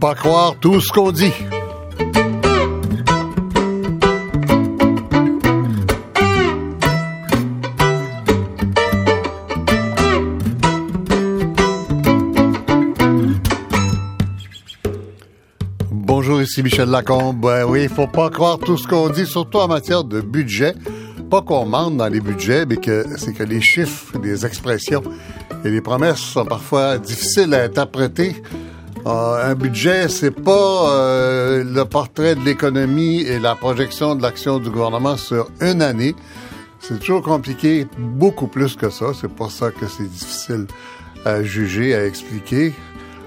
Pas croire tout ce qu'on dit. Bonjour, ici Michel Lacombe. Ben oui, faut pas croire tout ce qu'on dit, surtout en matière de budget. Pas qu'on mente dans les budgets, mais que c'est que les chiffres, les expressions et les promesses sont parfois difficiles à interpréter. Euh, un budget, c'est pas euh, le portrait de l'économie et la projection de l'action du gouvernement sur une année. C'est toujours compliqué, beaucoup plus que ça. C'est pour ça que c'est difficile à juger, à expliquer.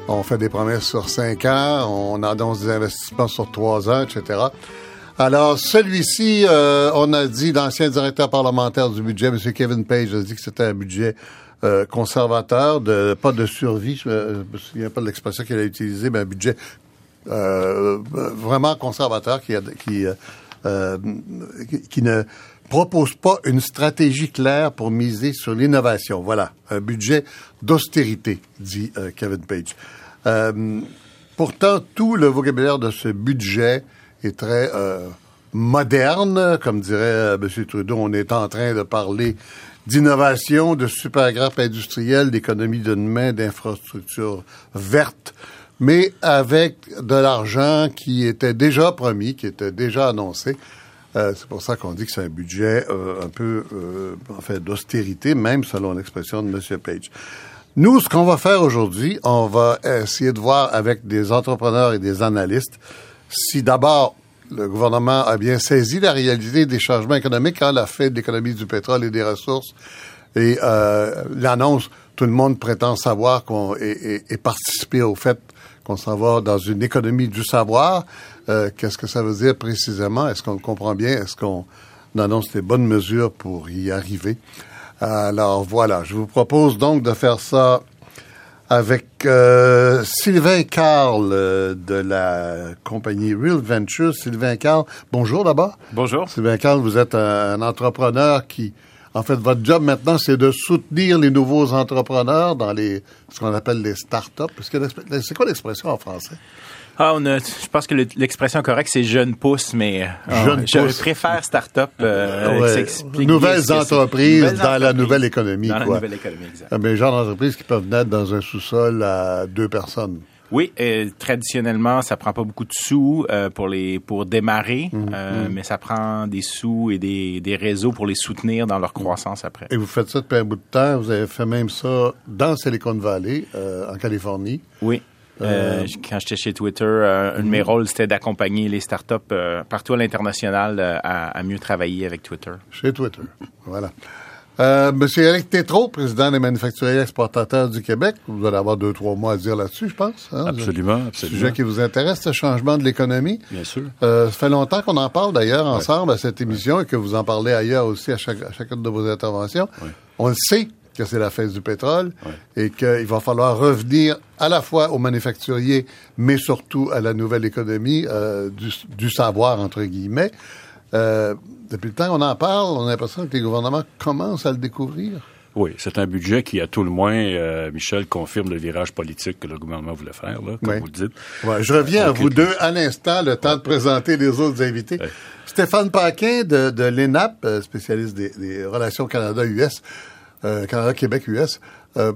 On fait des promesses sur cinq ans, on annonce des investissements sur trois ans, etc. Alors, celui-ci, euh, on a dit, l'ancien directeur parlementaire du budget, M. Kevin Page, a dit que c'était un budget euh, conservateur, pas de survie, je me, me souviens pas de l'expression qu'il a utilisée, mais un budget euh, vraiment conservateur euh, qui, qui ne propose pas une stratégie claire pour miser sur l'innovation. Voilà, un budget d'austérité, dit Kevin Page. Pourtant, tout le vocabulaire de ce budget est très moderne, comme dirait M. Trudeau. On est en train de parler d'innovation, de super grappe industrielle, d'économie de demain, d'infrastructures vertes, mais avec de l'argent qui était déjà promis, qui était déjà annoncé. Euh, c'est pour ça qu'on dit que c'est un budget euh, un peu, euh, en d'austérité, même selon l'expression de M. Page. Nous, ce qu'on va faire aujourd'hui, on va essayer de voir avec des entrepreneurs et des analystes si d'abord le gouvernement a bien saisi la réalité des changements économiques quand la fait de l'économie du pétrole et des ressources et euh, l'annonce, tout le monde prétend savoir qu'on et, et, participer au fait qu'on s'en va dans une économie du savoir. Euh, Qu'est-ce que ça veut dire précisément? Est-ce qu'on comprend bien? Est-ce qu'on annonce les bonnes mesures pour y arriver? Alors voilà, je vous propose donc de faire ça avec euh, Sylvain Carl euh, de la compagnie Real Ventures. Sylvain Carl, bonjour d'abord. Bonjour. Sylvain Carl, vous êtes un, un entrepreneur qui, en fait, votre job maintenant, c'est de soutenir les nouveaux entrepreneurs dans les ce qu'on appelle les startups. C'est quoi l'expression en français? Ah, on a, je pense que le- l'expression correcte, c'est jeune pousse, mais euh, Jeune je pousse. préfère start-up. euh, Ouais. Nouvelles entreprises dans la nouvelle économie, Dans la quoi. nouvelle économie, exact. Ah, Mais genre d'entreprises qui peuvent naître dans un sous-sol à deux personnes. Oui, euh, traditionnellement, ça prend pas beaucoup de sous euh, pour les pour démarrer, Mhm, euh, mais ça prend des sous et des, des réseaux pour les soutenir dans leur croissance après. Et vous faites ça depuis un bout de temps. Vous avez fait même ça dans Silicon Valley, en Californie. Oui. Euh, quand j'étais chez Twitter, euh, un de mes rôles, c'était d'accompagner les startups euh, partout à l'international euh, à, à mieux travailler avec Twitter. Chez Twitter. Voilà. Euh, Monsieur Eric Tétrault, président des manufacturiers exportateurs du Québec. Vous allez avoir deux, trois mots à dire là-dessus, je pense. hein? Absolument, Un absolument. Sujet qui vous intéresse, ce changement de l'économie. Bien sûr. Euh, ça fait longtemps qu'on en parle d'ailleurs ensemble à cette émission et que vous en parlez ailleurs aussi à, chaque, à chacune de vos interventions. Ouais. On le sait que c'est la fête du pétrole et qu'il va falloir revenir à la fois aux manufacturiers, mais surtout à la nouvelle économie euh, du, du savoir, entre guillemets. Euh, depuis le temps qu'on en parle, on a l'impression que les gouvernements commencent à le découvrir. Oui, c'est un budget qui, à tout le moins, euh, Michel, confirme le virage politique que le gouvernement voulait faire, là, comme Oui. vous le dites. Ouais, je reviens à vous deux à l'instant, le temps de présenter les autres invités. Ouais. Stéphane Paquin de, de l'ENAP, euh, spécialiste des, des relations Canada-US, euh, Canada-Québec-US. Euh,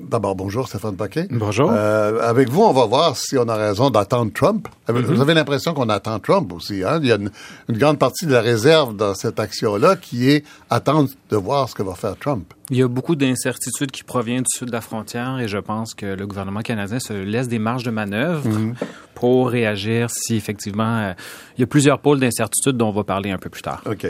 D'abord, bonjour Stéphane Paquin. Bonjour. Euh, avec vous, on va voir si on a raison d'attendre Trump. Avez- Vous avez l'impression qu'on attend Trump aussi. Hein? Il y a une, une grande partie de la réserve dans cette action-là qui est attendre de voir ce que va faire Trump. Il y a beaucoup d'incertitudes qui proviennent du sud de la frontière et je pense que le gouvernement canadien se laisse des marges de manœuvre pour réagir si effectivement euh, il y a plusieurs pôles d'incertitude dont on va parler un peu plus tard. OK.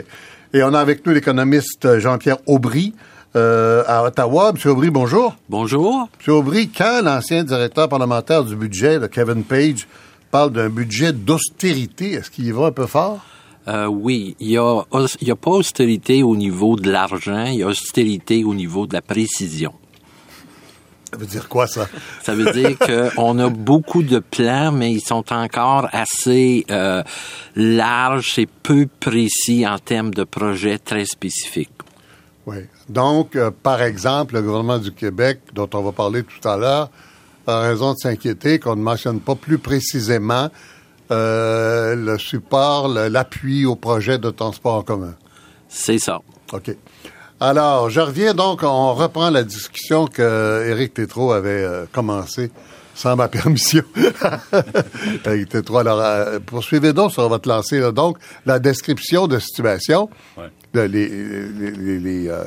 Et on a avec nous l'économiste Jean-Pierre Aubry euh, à Ottawa. Monsieur Aubry, bonjour. Bonjour. Monsieur Aubry, quand l'ancien directeur parlementaire du budget, le Kevin Page, parle d'un budget d'austérité, est-ce qu'il y va un peu fort? Euh, oui, il y a, il y a pas austérité au niveau de l'argent, il y a austérité au niveau de la précision. Ça veut dire quoi, ça? Ça veut dire qu'on a beaucoup de plans, mais ils sont encore assez euh, larges et peu précis en termes de projets très spécifiques. Oui. Donc, euh, par exemple, le gouvernement du Québec, dont on va parler tout à l'heure, a raison de s'inquiéter qu'on ne mentionne pas plus précisément euh, le support, l'appui au projet de transport en commun. C'est ça. OK. Alors, je reviens donc, on reprend la discussion que Éric Tétrault avait euh, commencée sans ma permission. Alors, euh, poursuivez donc sur votre lancée, là. donc, la description de situation. Ouais. Le- les, les, les, les, euh,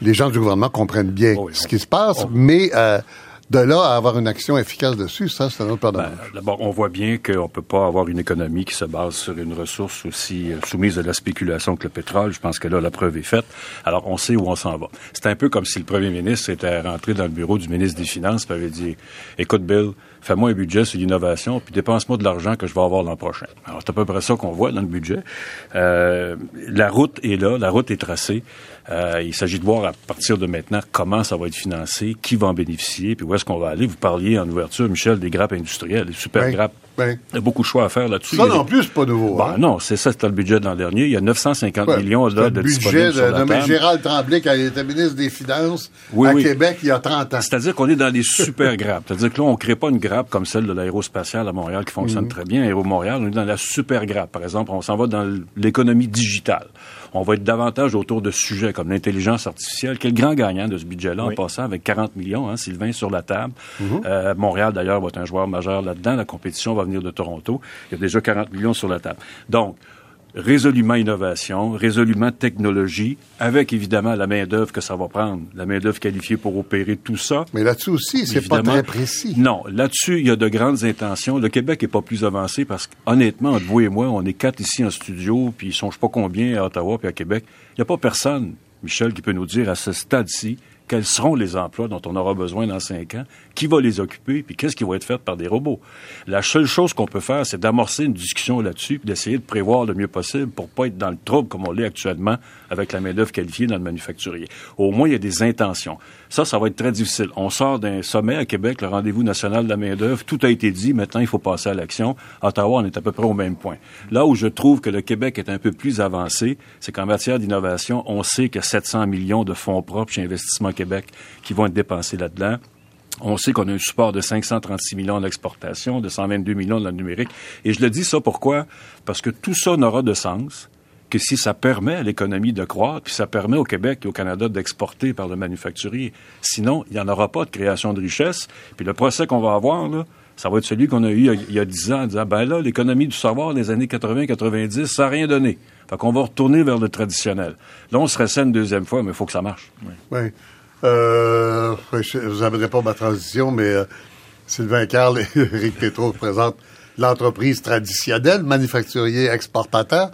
les gens du gouvernement comprennent bien Oh oui, ce on- qui se passe, on- mais euh, de là à avoir une action efficace dessus, ça, c'est un autre Ben. D'abord, on voit bien qu'on peut pas avoir une économie qui se base sur une ressource aussi euh, soumise à la spéculation que le pétrole. Je pense que là, la preuve est faite. Alors, on sait où on s'en va. C'est un peu comme si le premier ministre était rentré dans le bureau du ministre des Finances et avait dit, écoute, Bill, fais-moi un budget sur l'innovation, puis dépense-moi de l'argent que je vais avoir l'an prochain. Alors, c'est à peu près ça qu'on voit dans le budget. Euh, la route est là, la route est tracée. Euh, il s'agit de voir à partir de maintenant comment ça va être financé, qui va en bénéficier, puis où est-ce qu'on va aller. Vous parliez en ouverture, Michel, des grappes industrielles, des super Oui, grappes. Oui. Il y a beaucoup de choix à faire là-dessus. Ça non plus, c'est pas nouveau. Ben hein. non, c'est ça, c'était le budget de l'an dernier. Il y a 950 Ouais, millions là, le de budget sur de, la de table. Gérald Tremblay quand il était ministre des Finances Oui, à oui. Québec il y a 30 ans. C'est-à-dire qu'on est dans des super grappes. C'est-à-dire que là, on ne crée pas une grappe comme celle de l'aérospatiale à Montréal qui fonctionne Mhm. très bien, Aéro Montréal. On est dans la super grappe. Par exemple, on s'en va dans l'économie digitale. On va être davantage autour de sujets comme l'intelligence artificielle, le grand gagnant de ce budget-là Oui. en passant avec 40 millions, hein, Sylvain, sur la table. Mhm. Euh, Montréal, d'ailleurs, va être un joueur majeur là-dedans. La compétition va venir de Toronto. Il y a déjà 40 millions sur la table. Donc, résolument innovation, résolument technologie, avec évidemment la main-d'œuvre que ça va prendre, la main-d'œuvre qualifiée pour opérer tout ça. Mais là-dessus aussi, c'est pas Évidemment. très précis. Non, là-dessus, il y a de grandes intentions. Le Québec est pas plus avancé parce qu'honnêtement, entre vous et moi, on est quatre ici en studio, puis ils sont je sais pas combien à Ottawa puis à Québec. Il n'y a pas personne, Michel, qui peut nous dire à ce stade-ci quels seront les emplois dont on aura besoin dans cinq ans, qui va les occuper, puis qu'est-ce qui va être fait par des robots. La seule chose qu'on peut faire, c'est d'amorcer une discussion là-dessus, puis d'essayer de prévoir le mieux possible pour pas être dans le trouble comme on l'est actuellement avec la main-d'œuvre qualifiée dans le manufacturier. Au moins, il y a des intentions. Ça, ça va être très difficile. On sort d'un sommet à Québec, le rendez-vous national de la main-d'œuvre. Tout a été dit. Maintenant, il faut passer à l'action. À Ottawa, on est à peu près au même point. Là où je trouve que le Québec est un peu plus avancé, c'est qu'en matière d'innovation, on sait qu'il y a 700 millions de fonds propres chez Investissement Québec qui vont être dépensés là-dedans. On sait qu'on a un support de 536 millions en exportation, de 122 millions dans le numérique. Et je le dis ça pourquoi? Parce que tout ça n'aura de sens que si ça permet à l'économie de croître, puis ça permet au Québec et au Canada d'exporter par le manufacturier. Sinon, il n'y en aura pas de création de richesse. Puis le procès qu'on va avoir, là, ça va être celui qu'on a eu il y a- 10 ans, en disant, ben là, l'économie du savoir des années 80-90, ça n'a rien donné. Fait qu'on va retourner vers le traditionnel. Là, on se une deuxième fois, mais il faut que ça marche. Oui. Euh, n'aimerez pas ma transition, mais euh, Sylvain Carl et Éric Tétrault représentent l'entreprise traditionnelle, manufacturier exportateur.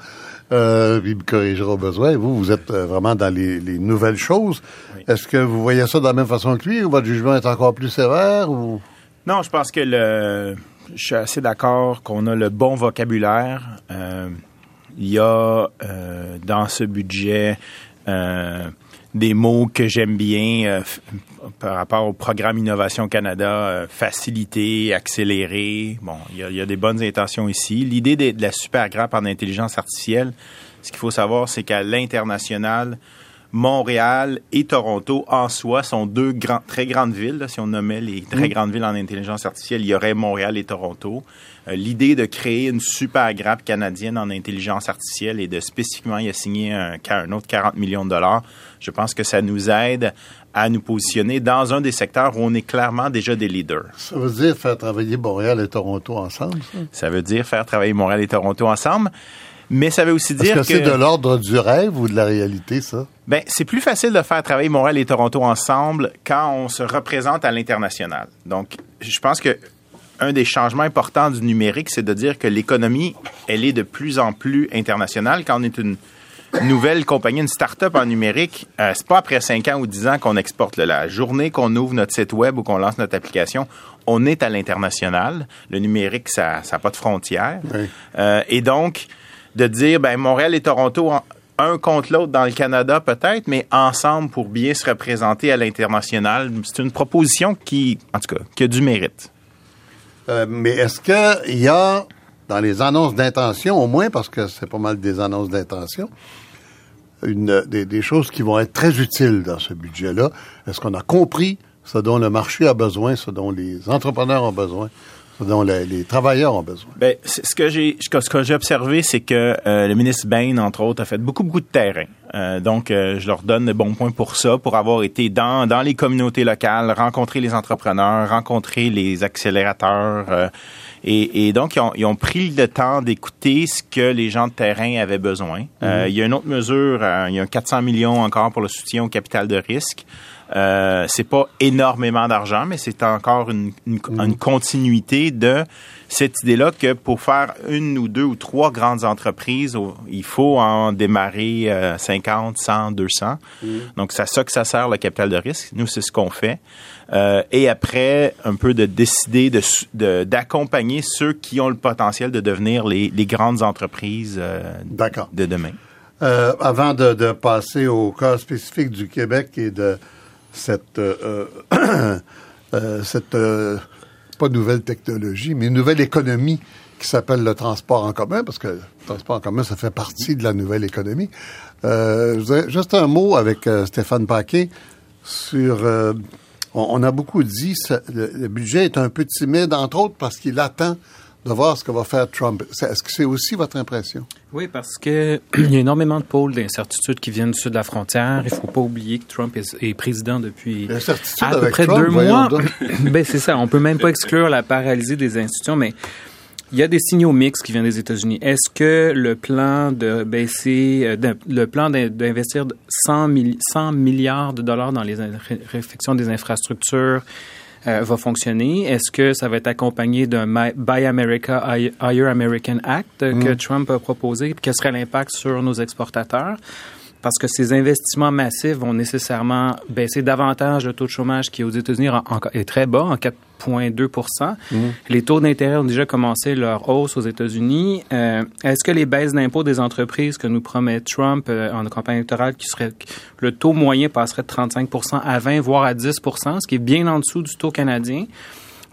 Euh, il me corrigera au besoin. Vous, vous êtes euh, vraiment dans les, les nouvelles choses. Est-ce que vous voyez ça de la même façon que lui ou votre jugement est encore plus sévère ou... Non, je pense que le, je suis assez d'accord qu'on a le bon vocabulaire. Euh, il y a euh, dans ce budget euh, des mots que j'aime bien euh, par rapport au programme Innovation Canada, euh, faciliter, accélérer. Bon, il y, a, il y a des bonnes intentions ici. L'idée de, de la super grappe en intelligence artificielle, ce qu'il faut savoir, c'est qu'à l'international, Montréal et Toronto, en soi, sont deux grands, très grandes villes. là. si on nommait les très grandes villes en intelligence artificielle, il y aurait Montréal et Toronto. Euh, L'idée de créer une super grappe canadienne en intelligence artificielle et de spécifiquement y assigner un, un autre 40 millions de dollars, je pense que ça nous aide à nous positionner dans un des secteurs où on est clairement déjà des leaders. Ça veut dire faire travailler Montréal et Toronto ensemble, ça? Ça veut dire faire travailler Montréal et Toronto ensemble. Mais ça veut aussi Est-ce dire que c'est de l'ordre du rêve ou de la réalité, ça? Ben, c'est plus facile de faire travailler Montréal et Toronto ensemble quand on se représente à l'international. Donc, je pense que un des changements importants du numérique, c'est de dire que l'économie, elle est de plus en plus internationale. Quand on est une nouvelle compagnie, une start-up en numérique, euh, c'est pas après 5 ans ou 10 ans qu'on exporte. là. La journée qu'on ouvre notre site web ou qu'on lance notre application, on est à l'international. Le numérique, ça n'a pas de frontières. Oui. Euh, et donc, de dire, ben, Montréal et Toronto, un contre l'autre dans le Canada peut-être, mais ensemble pour bien se représenter à l'international, c'est une proposition qui, en tout cas, qui a du mérite. Euh, mais est-ce qu'il y a, dans les annonces d'intention, au moins, parce que c'est pas mal des annonces d'intention, des, choses qui vont être très utiles dans ce budget-là? Est-ce qu'on a compris ce dont le marché a besoin, ce dont les entrepreneurs ont besoin, ce dont les, travailleurs ont besoin? Ben, ce que j'ai ce que j'ai observé, c'est que euh, le ministre Bain, entre autres, a fait beaucoup beaucoup de terrain. Euh, donc, euh, je leur donne de bons points pour ça, pour avoir été dans dans les communautés locales, rencontrer les entrepreneurs, rencontrer les accélérateurs. Et, et, donc, ils ont, ils ont, pris le temps d'écouter ce que les gens de terrain avaient besoin. il y a une autre mesure, il y a 400 millions encore pour le soutien au capital de risque. Euh, c'est pas énormément d'argent, mais c'est encore une, une, mm. continuité de cette idée-là que pour faire une ou deux ou trois grandes entreprises, il faut en démarrer 50, 100, 200. Donc, c'est à ça que ça sert le capital de risque. Nous, c'est ce qu'on fait. Euh, et après, un peu de décider de, d'accompagner ceux qui ont le potentiel de devenir les, les grandes entreprises euh, de demain. Euh, avant de, de, passer au cas spécifique du Québec et de cette, euh, euh, euh, cette pas nouvelle technologie, mais une nouvelle économie qui s'appelle le transport en commun, parce que le transport en commun, ça fait partie de la nouvelle économie. juste un mot avec Stéphane Paquet sur... On, a beaucoup dit, le budget est un peu timide, entre autres parce qu'il attend de voir ce que va faire Trump. Est-ce que c'est aussi votre impression? Oui, parce que il y a énormément de pôles d'incertitude qui viennent du sud de la frontière. Il ne faut pas oublier que Trump est, président depuis à peu près deux mois. ben, c'est ça. On peut même pas exclure la paralysie des institutions, mais il y a des signaux mixtes qui viennent des États-Unis. Est-ce que le plan de baisser, euh, le plan d'investir 100, 100 milliards de dollars dans les réflexions des infrastructures euh, va fonctionner? Est-ce que ça va être accompagné d'un Buy America, Hire American Act que mm. Trump a proposé? Quel serait l'impact sur nos exportateurs? Parce que ces investissements massifs vont nécessairement baisser davantage le taux de chômage qui aux États-Unis est très bas, en 4,2 mmh. Les taux d'intérêt ont déjà commencé leur hausse aux États-Unis. Euh, est-ce que les baisses d'impôts des entreprises que nous promet Trump euh, en campagne électorale, qui serait le taux moyen passerait de 35 à 20, voire à 10 ce qui est bien en dessous du taux canadien?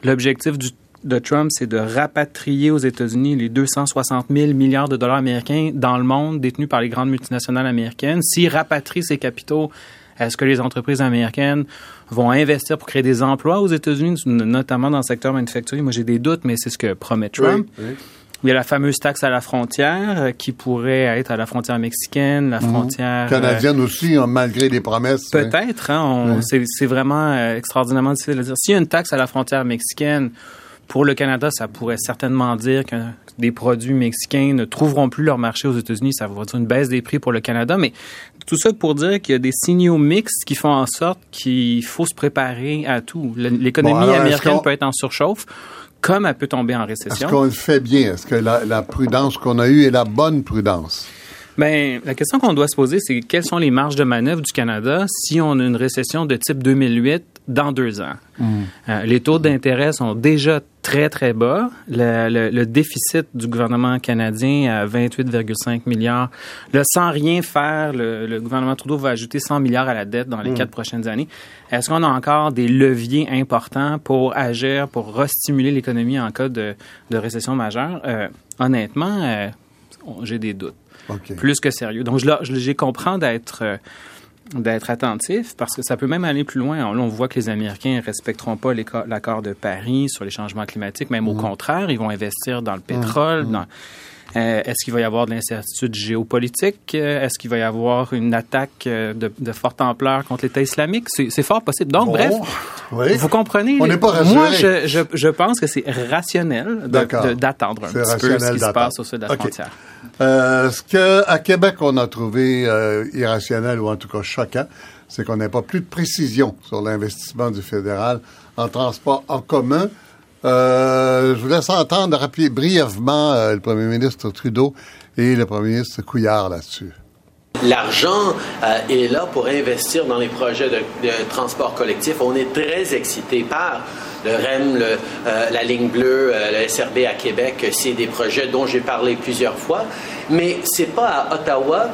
L'objectif du de Trump, c'est de rapatrier aux États-Unis les 260 000 milliards de dollars américains dans le monde détenus par les grandes multinationales américaines. S'il rapatrie ces capitaux, est-ce que les entreprises américaines vont investir pour créer des emplois aux États-Unis, notamment dans le secteur manufacturier? Moi, j'ai des doutes, mais c'est ce que promet Trump. Il y a la fameuse taxe à la frontière euh, qui pourrait être à la frontière mexicaine, la mhm. frontière canadienne euh, aussi, hein, malgré les promesses. Peut-être. Hein, C'est vraiment euh, extraordinairement difficile à dire. S'il y a une taxe à la frontière mexicaine, pour le Canada, ça pourrait certainement dire que des produits mexicains ne trouveront plus leur marché aux États-Unis. Ça va dire une baisse des prix pour le Canada. Mais tout ça pour dire qu'il y a des signaux mixtes qui font en sorte qu'il faut se préparer à tout. L'économie américaine peut être en surchauffe comme elle peut tomber en récession. Est-ce qu'on le fait bien? Est-ce que la, la prudence qu'on a eue est la bonne prudence? Bien, la question qu'on doit se poser, c'est quelles sont les marges de manœuvre du Canada si on a une récession de type 2008 dans deux ans? Mm. Euh, les taux d'intérêt sont déjà très, très bas. Le, déficit du gouvernement canadien à 28,5 milliards. Là, sans rien faire, le, gouvernement Trudeau va ajouter 100 milliards à la dette dans les mm. quatre prochaines années. Est-ce qu'on a encore des leviers importants pour agir, pour restimuler l'économie en cas de, récession majeure? Euh, honnêtement, euh, j'ai des doutes. Plus que sérieux. Donc, j'ai compris d'être d'être attentif parce que ça peut même aller plus loin. Là, on voit que les Américains ne respecteront pas l'accord de Paris sur les changements climatiques, même au mmh. contraire, ils vont investir dans le mmh. pétrole. Mmh. Euh, est-ce qu'il va y avoir de l'incertitude géopolitique? Euh, est-ce qu'il va y avoir une attaque euh, de, forte ampleur contre l'État islamique? C'est fort possible. Donc, bref, vous comprenez. On n'est pas Moi, je, je, pense que c'est rationnel d'attendre un petit peu ce qui se passe au sud de la frontière. Euh, ce qu'à Québec, on a trouvé euh, irrationnel ou en tout cas choquant, c'est qu'on n'a pas plus de précision sur l'investissement du fédéral en transport en commun. Euh, je vous laisse entendre rappeler brièvement le premier ministre Trudeau et le premier ministre Couillard là-dessus. L'argent est là pour investir dans les projets de, transport collectif. On est très excité par le REM, euh, la ligne bleue, euh, le SRB à Québec, c'est des projets dont j'ai parlé plusieurs fois. Mais c'est pas à Ottawa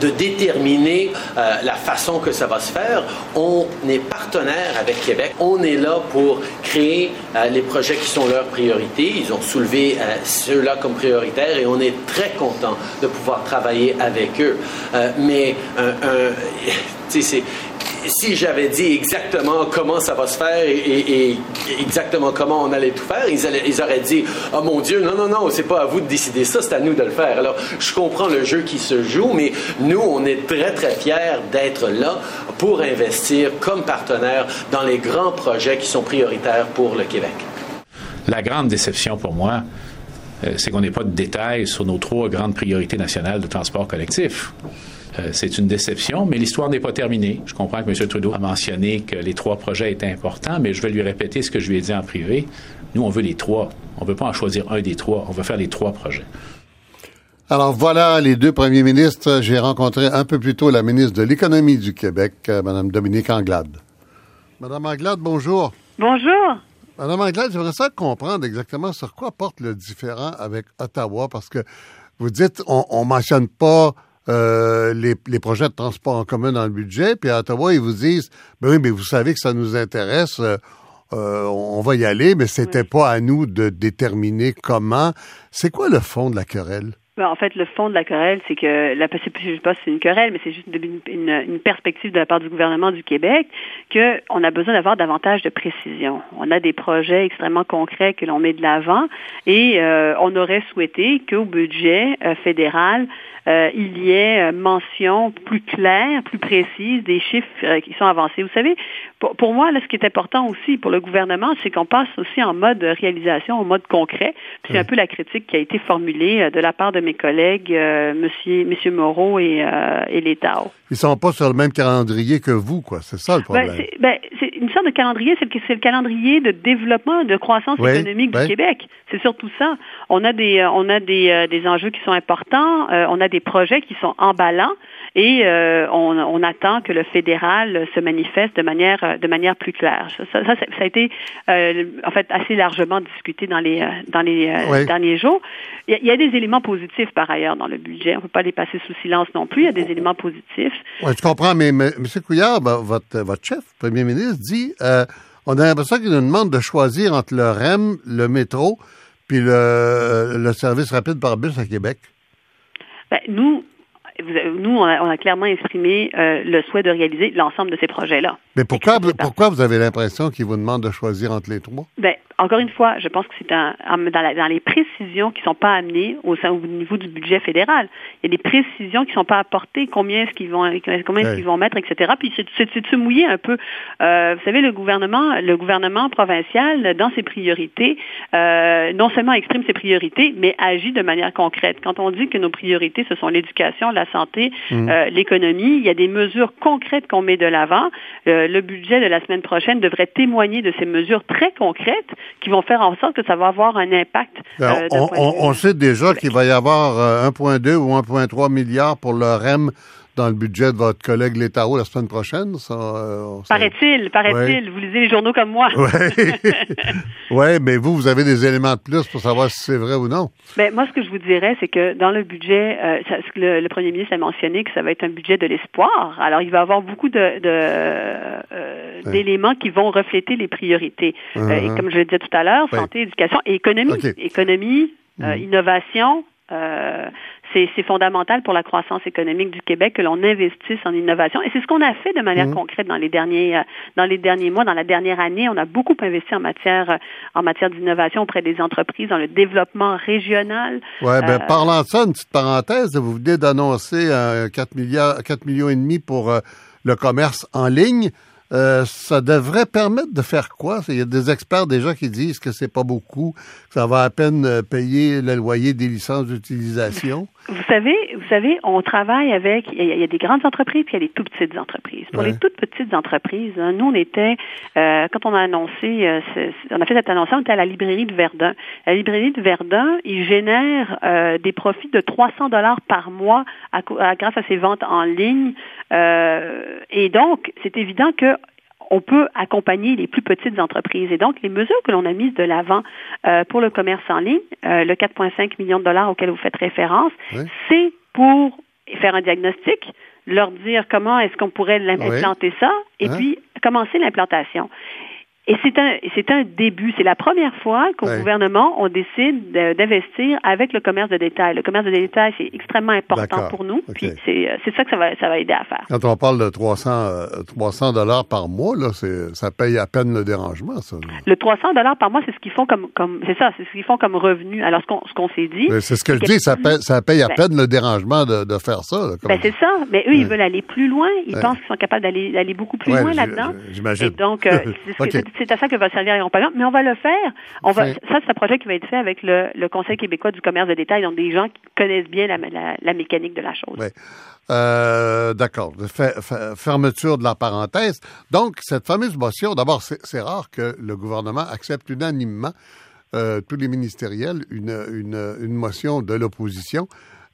de déterminer euh, la façon que ça va se faire. On est partenaire avec Québec. On est là pour créer les projets qui sont leurs priorités. Ils ont soulevé ceux-là comme prioritaires et on est très content de pouvoir travailler avec eux. mais un, c'est si j'avais dit exactement comment ça va se faire et, exactement comment on allait tout faire, ils, ils auraient dit Oh mon Dieu, non, non, non, c'est pas à vous de décider ça, c'est à nous de le faire. Alors, je comprends le jeu qui se joue, mais nous, on est très, très fiers d'être là pour investir comme partenaire dans les grands projets qui sont prioritaires pour le Québec. La grande déception pour moi, euh, c'est qu'on n'ait pas de détails sur nos trois grandes priorités nationales de transport collectif. Euh, c'est une déception, mais l'histoire n'est pas terminée. Je comprends que M. Trudeau a mentionné que les trois projets étaient importants, mais je vais lui répéter ce que je lui ai dit en privé. Nous, on veut les trois. On ne veut pas en choisir un des trois. On veut faire les trois projets. Alors voilà les deux premiers ministres. J'ai rencontré un peu plus tôt la ministre de l'Économie du Québec, euh, Mme Dominique Anglade. Mme Anglade, bonjour. Bonjour. Madame Anglade, j'aimerais ça comprendre exactement sur quoi porte le différent avec Ottawa, parce que vous dites, on ne mentionne pas euh, les, projets de transport en commun dans le budget, puis à Ottawa, ils vous disent, ben oui, mais vous savez que ça nous intéresse, euh, euh, on va y aller, mais c'était pas à nous de déterminer comment. C'est quoi le fond de la querelle? Ben, en fait, le fond de la querelle, c'est que la je sais pas si c'est une querelle, mais c'est juste une, une, perspective de la part du gouvernement du Québec qu'on a besoin d'avoir davantage de précision. On a des projets extrêmement concrets que l'on met de l'avant et euh, on aurait souhaité qu'au budget euh, fédéral, euh, il y ait mention plus claire, plus précise des chiffres qui sont avancés. Vous savez, pour, moi, là, ce qui est important aussi pour le gouvernement, c'est qu'on passe aussi en mode réalisation, en mode concret. C'est un peu la critique qui a été formulée de la part de mes collègues, euh, monsieur, monsieur Moreau et, euh, et l'État. Ils sont pas sur le même calendrier que vous, quoi. C'est ça le ben, problème. Ben, sorte de calendrier, c'est le, le, calendrier de développement, de croissance économique du Québec. C'est surtout ça. On a des, euh, on a des, euh, des enjeux qui sont importants. on a des projets qui sont emballants et euh, on, attend que le fédéral se manifeste de manière de manière plus claire. Ça, ça, a été euh, en fait assez largement discuté dans les euh, dans les derniers jours. Il y, a, des éléments positifs par ailleurs dans le budget. On ne peut pas les passer sous silence non plus. Il y a des éléments positifs. Oui, je comprends, mais, M. Couillard, ben, votre votre chef, premier ministre, dit on a l'impression qu'il nous demande de choisir entre le REM, le métro, puis le, le service rapide par bus à Québec. Ben, nous, nous, on a, clairement exprimé euh, le souhait de réaliser l'ensemble de ces projets-là. Mais pourquoi, pourquoi vous avez l'impression qu'ils vous demandent de choisir entre les trois? Ben, encore une fois, je pense que c'est dans, dans, les précisions qui ne sont pas amenées au, sein, au niveau du budget fédéral. Il y a des précisions qui ne sont pas apportées, combien est-ce qu'ils vont, combien est-ce qu'ils vont mettre, etc. Puis c'est de se mouiller un peu. Euh, vous savez, le gouvernement, le gouvernement provincial, dans ses priorités, euh, non seulement exprime ses priorités, mais agit de manière concrète. Quand on dit que nos priorités, ce sont l'éducation, la santé, mmh. euh, l'économie, il y a des mesures concrètes qu'on met de l'avant. le budget de la semaine prochaine devrait témoigner de ces mesures très concrètes qui vont faire en sorte que ça va avoir un impact. Euh, on, sait déjà qu'il va y avoir 1,2 euh, ou 1,3 milliards pour le REM dans le budget de votre collègue Létao la semaine prochaine? Ça, euh, Paraît-il, paraît-il. Vous lisez les journaux comme moi. Oui, ouais, mais vous, vous avez des éléments de plus pour savoir si c'est vrai ou non. Ben, moi, ce que je vous dirais, c'est que dans le budget, euh, le, le, premier ministre a mentionné que ça va être un budget de l'espoir. Alors, il va y avoir beaucoup de, euh, d'éléments qui vont refléter les priorités. Uh-huh. et comme je le disais tout à l'heure, santé, éducation et économie. Économie, mm. innovation, euh, c'est fondamental pour la croissance économique du Québec que l'on investisse en innovation. Et c'est ce qu'on a fait de manière mmh. concrète dans les derniers euh, dans les derniers mois, dans la dernière année. On a beaucoup investi en matière euh, en matière d'innovation auprès des entreprises, dans le développement régional. Ouais, ben parlant de ça, une petite parenthèse, vous venez d'annoncer 4 milliards, 4 millions et demi pour le commerce en ligne. Euh, ça devrait permettre de faire quoi? Il y a des experts déjà qui disent que c'est pas beaucoup, que ça va à peine euh, payer le loyer des licences d'utilisation. Vous savez, vous savez, on travaille avec, il y, a, des grandes entreprises puis il y a des tout petites entreprises. Pour les toutes petites entreprises, hein, nous on était, euh, quand on a annoncé, on a fait cette annonce, on était à la librairie de Verdun. La librairie de Verdun, ils génèrent des profits de 300 dollars par mois grâce à ses ventes en ligne. Et donc, c'est évident que on peut accompagner les plus petites entreprises. Et donc, les mesures que l'on a mises de l'avant euh, pour le commerce en ligne, euh, le 4,5 millions de dollars auquel vous faites référence, c'est pour faire un diagnostic, leur dire comment est-ce qu'on pourrait l'implanter ça, et puis commencer l'implantation. Et c'est un, c'est un début. C'est la première fois qu'au Ouais. gouvernement, on décide de- d'investir avec le commerce de détail. Le commerce de détail, c'est extrêmement important pour nous. Puis c'est, euh, c'est ça que ça va, ça va aider à faire. Quand on parle de 300, euh, 300 dollars par mois, là, c'est, ça paye à peine le dérangement, ça. Le 300 dollars par mois, c'est ce qu'ils font comme, comme, c'est ça, c'est ce qu'ils font comme revenu. Alors ce qu'on, ce qu'on s'est dit. Mais C'est ce que je dis, ça paye, ça paye à Ben- peine le dérangement de, de faire ça. là, comme- Ben c'est ça, mais eux ils Ouais. veulent aller plus loin. Ils Ouais. pensent qu'ils sont capables d'aller d'aller beaucoup plus loin là-dedans. j'imagine. Et donc euh, c'est- c'est à ça que va servir l'accompagnement. Mais on va le faire. On va Fin. ça c'est un projet qui va être fait avec le, le Conseil québécois du commerce de détail, donc des gens qui connaissent bien la, la, la mécanique de la chose. Ouais. Euh, D'accord. Fe- fe- fermeture de la parenthèse. Donc, cette fameuse motion, d'abord, c'est rare que le gouvernement accepte unanimement, euh, tous les ministériels, une, une, une motion de l'opposition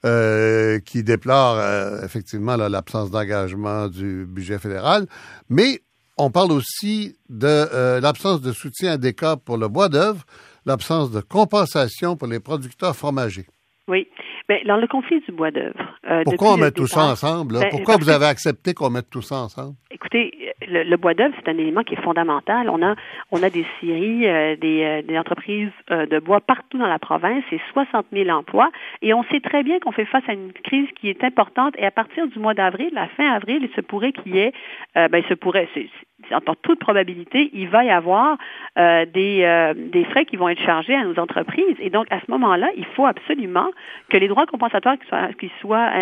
euh, qui déplore euh, effectivement l'absence d'engagement du budget fédéral. Mais on parle aussi de euh, l'absence de soutien à des pour le bois d'œuvre, l'absence de compensation pour les producteurs fromagers. Oui. Mais dans le conflit du bois d'œuvre. euh, Pourquoi on met tout ça ensemble? là? Ben, Pourquoi vous avez accepté qu'on mette tout ça ensemble? Écoutez, le, le bois d'œuvre, c'est un élément qui est fondamental. On a, on a des scieries, euh, des, euh, des entreprises euh, de bois partout dans la province. C'est 60 000 emplois. Et on sait très bien qu'on fait face à une crise qui est importante. Et à partir du mois d'avril, la fin avril, il se pourrait qu'il y ait, ben, il se pourrait, c'est, en toute probabilité, il va y avoir euh, des, des frais qui vont être chargés à nos entreprises. Et donc, à ce moment-là, il faut absolument que les droits compensatoires qui soient, qui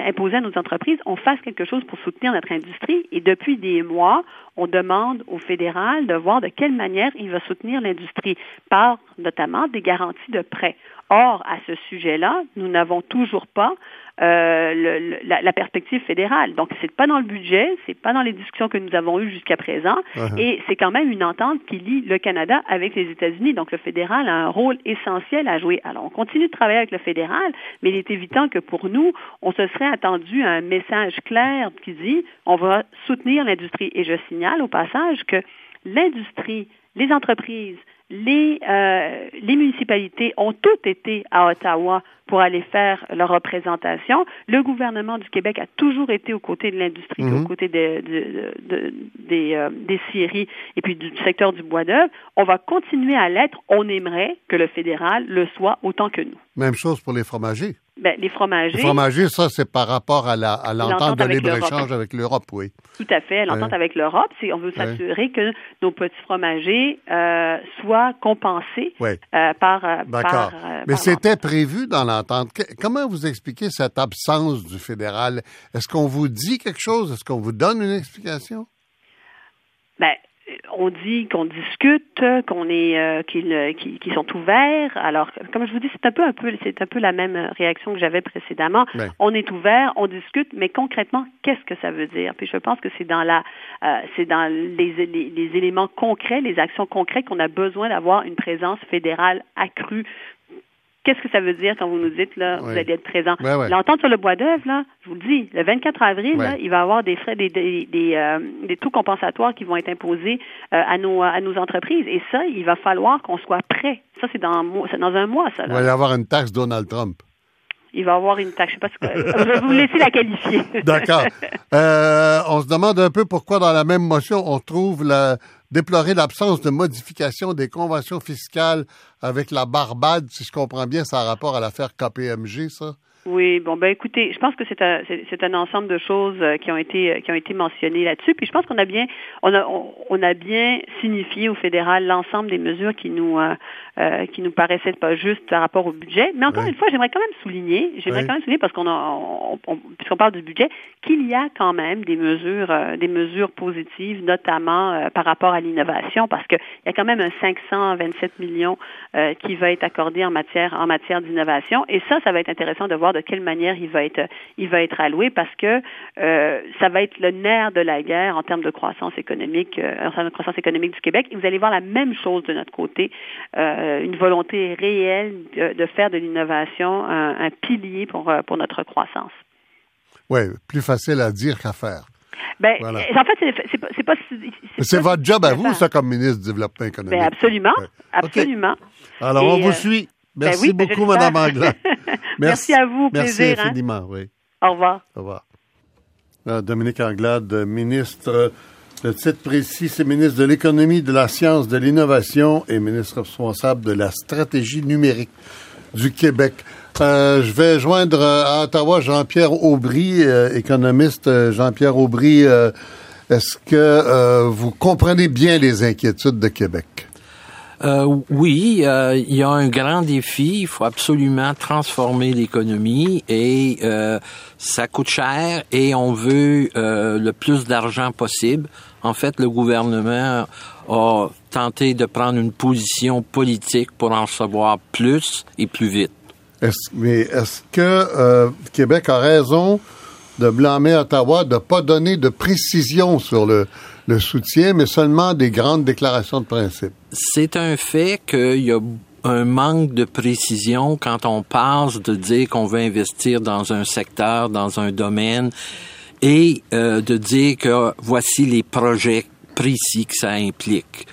imposés à nos entreprises, on fasse quelque chose pour soutenir notre industrie. Et depuis des mois, on demande au fédéral de voir de quelle manière il va soutenir l'industrie par notamment des garanties de prêts. Or, à ce sujet-là, nous n'avons toujours pas euh, le- le- la, la perspective fédérale. Donc, c'est pas dans le budget, c'est pas dans les discussions que nous avons eues jusqu'à présent, Uh-huh. et c'est quand même une entente qui lie le Canada avec les États-Unis. Donc, le fédéral a un rôle essentiel à jouer. Alors, on continue de travailler avec le fédéral, mais il est évident que pour nous, on se serait attendu à un message clair qui dit on va soutenir l'industrie. Et je signale au passage que l'industrie, les entreprises, les, euh, les municipalités ont toutes été à Ottawa pour aller faire leur représentation. Le gouvernement du Québec a toujours été aux côtés de l'industrie, Mhm. aux côtés de, de- de- des, euh, des scieries et puis du secteur du bois d'œuvre. On va continuer à l'être. On aimerait que le fédéral le soit autant que nous. Même chose pour les fromagers. Ben, les fromagers, Les fromagers, ça, c'est par rapport à la- à l'entente de libre-échange avec l'Europe, oui. tout à fait, l'entente Ouais. avec l'Europe, c'est on veut s'assurer que nos petits fromagers euh, soient compensés Ouais. euh, par, euh, D'accord. par, euh, Mais par c'était prévu dans l'entente. Que- Comment vous expliquez cette absence du fédéral? Est-ce qu'on vous dit quelque chose? Est-ce qu'on vous donne une explication? Ben, on dit qu'on discute, qu'on est, euh, qu'ils, euh, sont ouverts. Alors, comme je vous dis, c'est un peu, un peu, c'est un peu la même réaction que j'avais précédemment. Ouais. On est ouvert, on discute, mais concrètement, qu'est-ce que ça veut dire? Puis je pense que c'est dans la, euh, c'est dans les, les, les éléments concrets, les actions concrètes qu'on a besoin d'avoir une présence fédérale accrue. Qu'est-ce que ça veut dire quand vous nous dites là, vous allez être présent? Ouais, ouais. L'entente sur le bois d'œuvre là, je vous le dis, le 24 avril Ouais. là, il va y avoir des frais, des des, des, euh, des taux compensatoires qui vont être imposés euh, à nos à nos entreprises et ça, il va falloir qu'on soit prêt. Ça c'est dans un mois- c'est dans un mois ça. Il va y avoir une taxe Donald Trump. Il va y avoir une taxe. Je sais pas ce que, je vais vous laisser la qualifier. D'accord. Euh, on se demande un peu pourquoi dans la même motion, on trouve la, déplorer l'absence de modification des conventions fiscales avec la Barbade. Si je comprends bien, ça a rapport à l'affaire KPMG, ça? Oui, bon ben écoutez, je pense que c'est un c'est un ensemble de choses euh, qui ont été euh, qui ont été mentionnées là-dessus. Puis je pense qu'on a bien on a on, a bien signifié au fédéral l'ensemble des mesures qui nous euh, euh, qui nous paraissaient pas justes par rapport au budget. Mais encore Oui. une fois, j'aimerais quand même souligner, j'aimerais Oui. quand même souligner parce qu'on a on, on- puisqu'on parle du budget, qu'il y a quand même des mesures euh, des mesures positives, notamment euh, par rapport à l'innovation, parce que il y a quand même un 527 millions euh, qui va être accordé en matière en matière d'innovation. Et ça, ça va être intéressant de voir de quelle manière il va être il va être alloué parce que euh, ça va être le nerf de la guerre en termes de croissance économique, euh, en termes de croissance économique du Québec. Et vous allez voir la même chose de notre côté, euh, une volonté réelle de, de faire de l'innovation un, un pilier pour pour notre croissance. Oui, plus facile à dire qu'à faire. Ben, Voilà. en fait, c'est pas c'est pas C'est pas- votre job à vous, ça, comme ministre du Développement économique. Ben absolument, Ouais. absolument. Alors, Et, on vous suit. Ben Merci oui, ben, beaucoup, j'espère. Mme Anglade. Merci à vous, Merci plaisir, hein. infiniment, oui. Au revoir. Au revoir. Euh, Dominique Anglade, ministre Le titre précis, c'est ministre de l'économie, de la science, de l'innovation et ministre responsable de la stratégie numérique du Québec. Euh, je vais joindre euh, à Ottawa Jean-Pierre Aubry, euh, économiste euh, Jean-Pierre Aubry. euh, Est-ce que euh, vous comprenez bien les inquiétudes de Québec? Euh, oui, euh, il y a un grand défi. Il faut absolument transformer l'économie et euh, ça coûte cher et on veut euh, le plus d'argent possible. En fait, le gouvernement a tenté de prendre une position politique pour en recevoir plus et plus vite. Mais est-ce que euh, Québec a raison de blâmer Ottawa de ne pas donner de précision sur le, le soutien, mais seulement des grandes déclarations de principe? C'est un fait qu'il y a un manque de précision quand on passe de dire qu'on veut investir dans un secteur, dans un domaine, et euh, de dire que voici les projets précis que ça implique.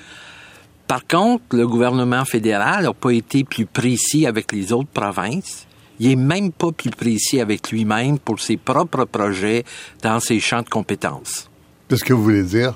Par contre, le gouvernement fédéral n'a pas été plus précis avec les autres provinces. Il est même pas plus précis avec lui-même pour ses propres projets dans ses champs de compétences. Qu'est-ce que vous voulez dire?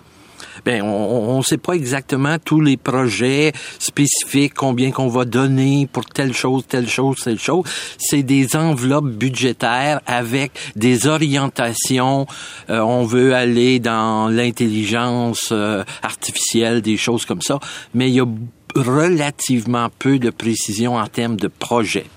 Ben, on ne sait pas exactement tous les projets spécifiques, combien qu'on va donner pour telle chose, telle chose, telle chose. C'est des enveloppes budgétaires avec des orientations. Euh, on veut aller dans l'intelligence euh, artificielle, des choses comme ça. Mais il y a relativement peu de précision en termes de projets.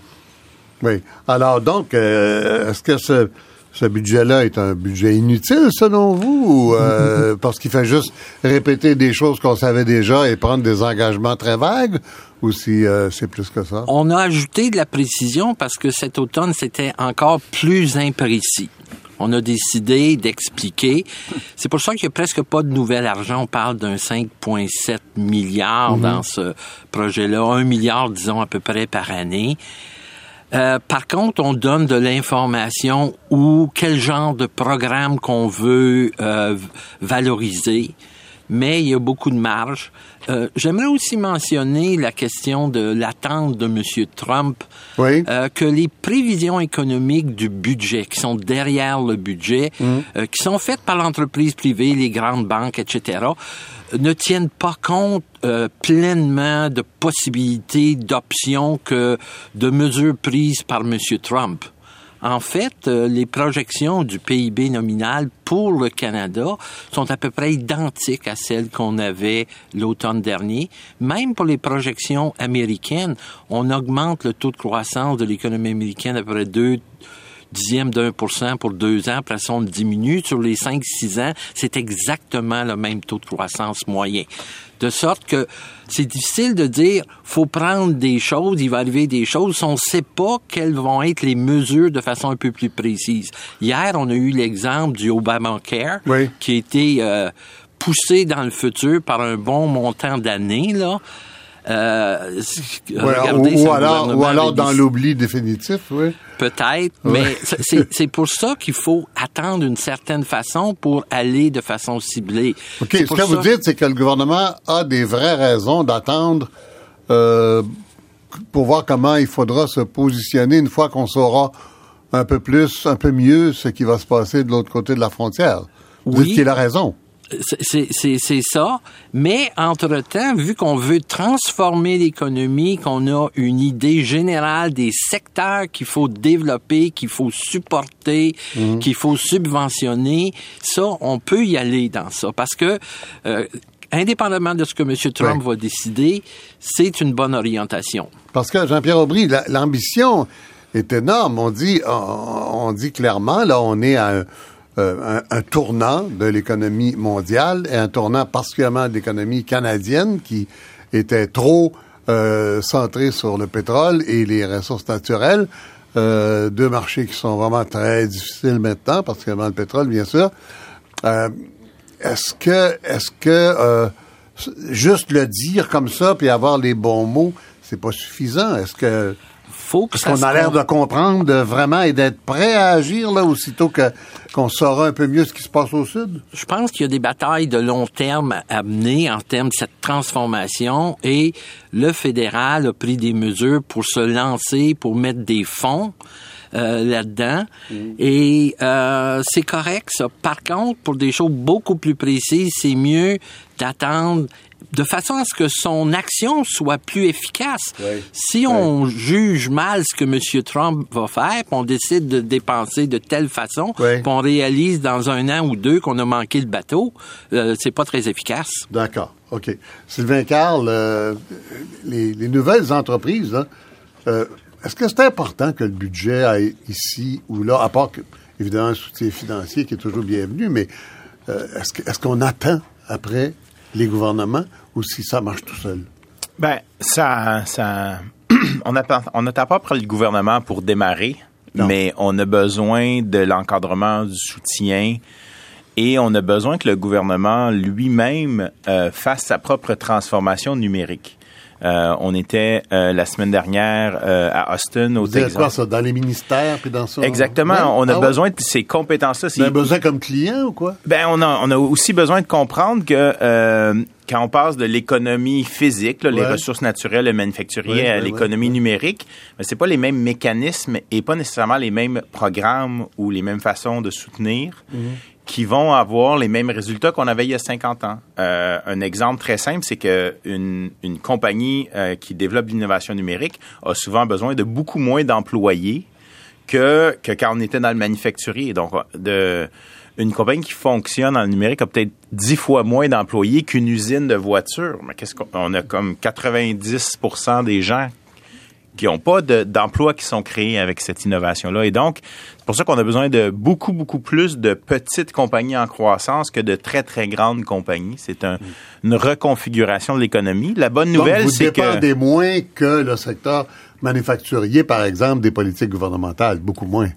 Oui. Alors, donc, euh, est-ce que ce, ce budget-là est un budget inutile, selon vous, ou euh, parce qu'il fait juste répéter des choses qu'on savait déjà et prendre des engagements très vagues, ou si euh, c'est plus que ça? On a ajouté de la précision parce que cet automne, c'était encore plus imprécis. On a décidé d'expliquer. C'est pour ça qu'il n'y a presque pas de nouvel argent. On parle d'un 5,7 milliards dans ce projet-là. Un milliard, disons, à peu près par année. Euh, par contre, on donne de l'information ou quel genre de programme qu'on veut euh, valoriser, mais il y a beaucoup de marge. Euh, J'aimerais aussi mentionner la question de l'attente de M. Trump, Oui. euh, que les prévisions économiques du budget, qui sont derrière le budget, euh, qui sont faites par l'entreprise privée, les grandes banques, etc., ne tiennent pas compte euh, pleinement de possibilités, d'options que de mesures prises par M. Trump. En fait, euh, les projections du PIB nominal pour le Canada sont à peu près identiques à celles qu'on avait l'automne dernier. Même pour les projections américaines, on augmente le taux de croissance de l'économie américaine à peu près 2 dixième d'un pour cent pour deux ans, après ça, on diminue. Sur les cinq, six ans, c'est exactement le même taux de croissance moyen. De sorte que c'est difficile de dire, faut prendre des choses, il va arriver des choses, on ne sait pas quelles vont être les mesures de façon un peu plus précise. Hier, on a eu l'exemple du Obamacare, oui. qui a été euh, poussé dans le futur par un bon montant d'années, là. Euh, ou, alors, ou, alors, dans l'oubli définitif, oui. Peut-être, mais c'est- pour ça qu'il faut attendre d'une certaine façon pour aller de façon ciblée. OK, ce que vous dites, c'est que le gouvernement a des vraies raisons d'attendre euh, pour voir comment il faudra se positionner une fois qu'on saura un peu plus, un peu mieux ce qui va se passer de l'autre côté de la frontière. Vous Oui. dites qu'il a raison. C'est- ça. Mais entre-temps, vu qu'on veut transformer l'économie, qu'on a une idée générale des secteurs qu'il faut développer, qu'il faut supporter, qu'il faut subventionner, ça, on peut y aller dans ça. Parce que, euh, indépendamment de ce que M. Trump Ouais. va décider, c'est une bonne orientation. Parce que Jean-Pierre Aubry, la- l'ambition est énorme. On dit, on, on dit clairement, là, on est à un, euh, un- tournant de l'économie mondiale et un tournant particulièrement de l'économie canadienne qui était trop euh, centrée sur le pétrole et les ressources naturelles. Euh, deux marchés qui sont vraiment très difficiles maintenant, particulièrement le pétrole, bien sûr. Euh, est-ce que, est-ce que euh, juste le dire comme ça puis avoir les bons mots, c'est pas suffisant? Est-ce que Faut que qu'on a l'air de comprendre de vraiment et d'être prêt à agir là aussitôt que qu'on saura un peu mieux ce qui se passe au sud Je pense qu'il y a des batailles de long terme à mener en termes de cette transformation et le fédéral a pris des mesures pour se lancer, pour mettre des fonds. euh, là-dedans. Et euh, c'est correct, ça. Par contre, pour des choses beaucoup plus précises, c'est mieux d'attendre de façon à ce que son action soit plus efficace. Si on juge mal ce que M. Trump va faire, puis on décide de dépenser de telle façon, Ouais. puis on réalise dans un an ou deux qu'on a manqué le bateau, euh, c'est pas très efficace. D'accord. OK. Sylvain Carl, euh, les, les nouvelles entreprises, là, euh, est-ce que c'est important que le budget aille ici ou là, à part que, évidemment, un soutien financier qui est toujours bienvenu, mais euh, est-ce qu'on attend après les gouvernements ou si ça marche tout seul? Ben, ça, ça, on n'attend on pas après le gouvernement pour démarrer, Non. mais on a besoin de l'encadrement, du soutien, et on a besoin que le gouvernement lui-même euh, fasse sa propre transformation numérique. Euh, on était euh, la semaine dernière euh, à Austin, au dites quoi, Texas. ça, dans les ministères puis dans ça? Exactement. On a Ah ouais? besoin de ces compétences-là. Avez C'est- besoin comme client ou quoi? ben, on a, on a aussi besoin de comprendre que quand on passe de l'économie physique, là, les ressources naturelles, le manufacturier, Ouais, à l'économie numérique, mais c'est pas les mêmes mécanismes et pas nécessairement les mêmes programmes ou les mêmes façons de soutenir Mhm. Qui vont avoir les mêmes résultats qu'on avait il y a 50 ans. Euh, un exemple très simple, c'est que une, compagnie euh, qui développe l'innovation numérique a souvent besoin de beaucoup moins d'employés que, que quand on était dans le manufacturier. Donc, de, une compagnie qui fonctionne dans le numérique a peut-être dix fois moins d'employés qu'une usine de voitures. Mais qu'est-ce qu'on on a comme 90% des gens qui n'ont pas de- d'emplois qui sont créés avec cette innovation-là. Et donc, c'est pour ça qu'on a besoin de beaucoup, beaucoup plus de petites compagnies en croissance que de très, très grandes compagnies. C'est un- une reconfiguration de l'économie. La bonne nouvelle, vous c'est que... dépendez moins que le secteur manufacturier, par exemple, des politiques gouvernementales, beaucoup moins.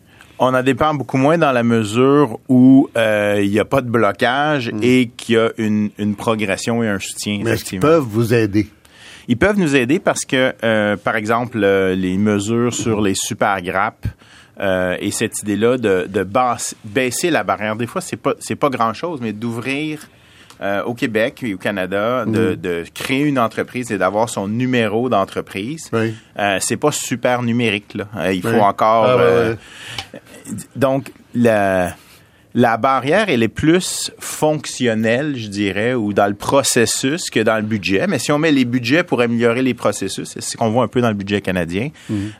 On en dépend beaucoup moins dans la mesure où euh, il n'y a pas de blocage et qu'il y a une, une progression et un soutien. Mais est-ce qu'ils effectivement. peuvent vous aider? Ils peuvent nous aider parce que, euh, par exemple, euh, les mesures sur les super grappes euh, et cette idée-là de, de basse- baisser la barrière, des fois, c'est pas c'est pas grand-chose, mais d'ouvrir au Québec et au Canada, de, de créer une entreprise et d'avoir son numéro d'entreprise, Oui. c'est pas super numérique. Là. Il faut Oui. encore... Ah, ouais, ouais. donc, la, la barrière, elle est plus fonctionnelle, je dirais, ou dans le processus que dans le budget. Mais si on met les budgets pour améliorer les processus, c'est ce qu'on voit un peu dans le budget canadien,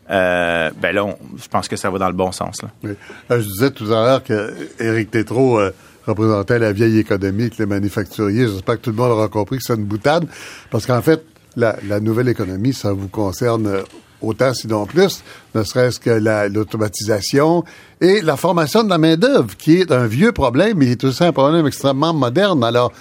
euh, ben là, on- je pense que ça va dans le bon sens. Là. Oui. Euh, je disais tout à l'heure que Éric Tétrault euh, représentait la vieille économie avec les manufacturiers. J'espère que tout le monde aura compris que c'est une boutade, parce qu'en fait, la, la nouvelle économie, ça vous concerne autant, sinon plus, ne serait-ce que la- l'automatisation et la formation de la main-d'œuvre, qui est un vieux problème, mais qui est aussi un problème extrêmement moderne. Alors,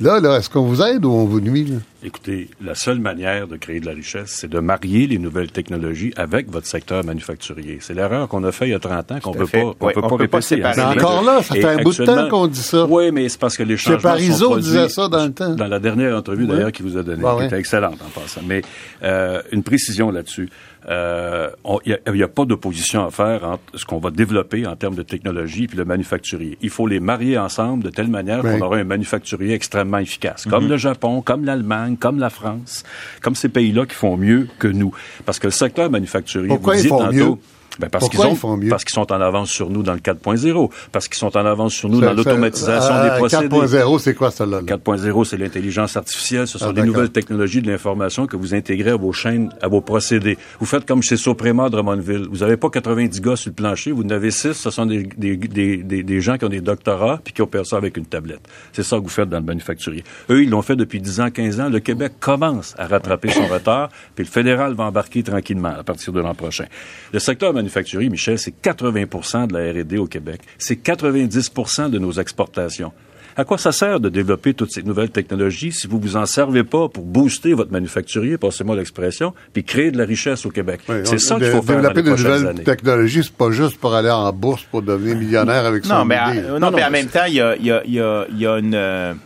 là, là est-ce qu'on vous aide ou on vous nuit? là? Écoutez, la seule manière de créer de la richesse, c'est de marier les nouvelles technologies avec votre secteur manufacturier. C'est l'erreur qu'on a fait il y a 30 ans qu'on à peut fait. pas, Oui, peut on pas peut pas répéter. séparer Mais encore là, ça Et fait un bout de temps qu'on dit ça. Oui, mais c'est parce que les changements Parizeau sont produits- disait ça dans le temps. Dans la dernière entrevue, d'ailleurs, qu'il vous a donnée, qui ouais. était excellente en passant. Mais euh, une précision là-dessus. Euh, Il n'y a, pas d'opposition à faire entre ce qu'on va développer en termes de technologie puis le manufacturier. Il faut les marier ensemble de telle manière qu'on aura un manufacturier extrêmement efficace, comme le Japon, comme l'Allemagne, comme la France, comme ces pays-là qui font mieux que nous. Parce que le secteur manufacturier, Pourquoi vous font tantôt, mieux? Ben parce qu'ils ont- ils font mieux? Parce qu'ils sont en avance sur nous dans le 4.0, parce qu'ils sont en avance sur nous dans l'automatisation des euh, procédés. 4.0, c'est quoi là? 4.0, c'est l'intelligence artificielle. Ce sont Ah, des nouvelles technologies de l'information que vous intégrez à vos chaînes, à vos procédés. Vous faites comme chez Soprema de Drummondville. Vous n'avez pas 90 gars sur le plancher, vous en avez 6. Ce sont des, des, des, des, des gens qui ont des doctorats puis qui opèrent ça avec une tablette. C'est ça que vous faites dans le manufacturier. Eux, ils l'ont fait depuis 10 ans, 15 ans. Le Québec commence à rattraper son retard, puis le fédéral va embarquer tranquillement à partir de l'an prochain. Le secteur manufacturier, Michel, c'est 80% de la R&D au Québec. C'est 90% de nos exportations. À quoi ça sert de développer toutes ces nouvelles technologies si vous vous en servez pas pour booster votre manufacturier, passez-moi l'expression, puis créer de la richesse au Québec? Oui, c'est ça qu'il faut faire dans Développer les de prochaines nouvelles années. technologies, c'est pas juste pour aller en bourse pour devenir millionnaire avec son Non, mais, idée. à- non, Non, mais en mais même temps, il y a, il y a- il y a- il y a une...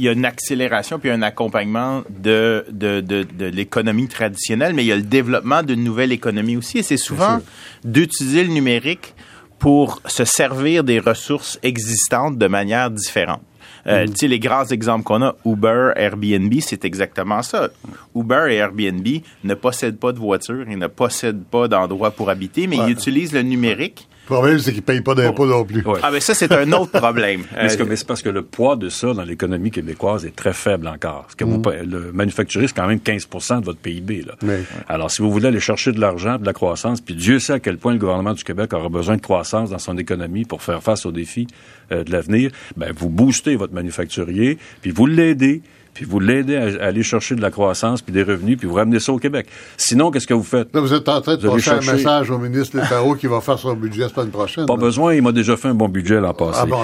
il y a une accélération puis un accompagnement de, de, de, de l'économie traditionnelle, mais il y a le développement d'une nouvelle économie aussi. Et c'est souvent d'utiliser le numérique pour se servir des ressources existantes de manière différente. Euh, Tu sais, les grands exemples qu'on a, Uber, Airbnb, c'est exactement ça. Uber et Airbnb ne possèdent pas de voiture, ils ne possèdent pas d'endroit pour habiter, mais ils utilisent le numérique Le problème, c'est qu'ils ne payent pas d'impôts non plus. Ouais. ah, mais ça, c'est un autre problème. Mais c'est Euh, mais c'est parce que le poids de ça dans l'économie québécoise est très faible encore. Parce que vous pa- le manufacturier, c'est quand même 15% de votre PIB. Là. Oui. Alors, si vous voulez aller chercher de l'argent, de la croissance, puis Dieu sait à quel point le gouvernement du Québec aura besoin de croissance dans son économie pour faire face aux défis euh, de l'avenir, ben, vous boostez votre manufacturier, puis vous l'aidez, puis vous l'aidez à, à aller chercher de la croissance, puis des revenus, puis vous ramenez ça au Québec. Sinon, qu'est-ce que vous faites? Là, vous êtes en train de passer un chercher- message au ministre Létaro qui va faire son budget la semaine prochaine. Pas là. besoin, il m'a déjà fait un bon budget l'an passé. Ah bon,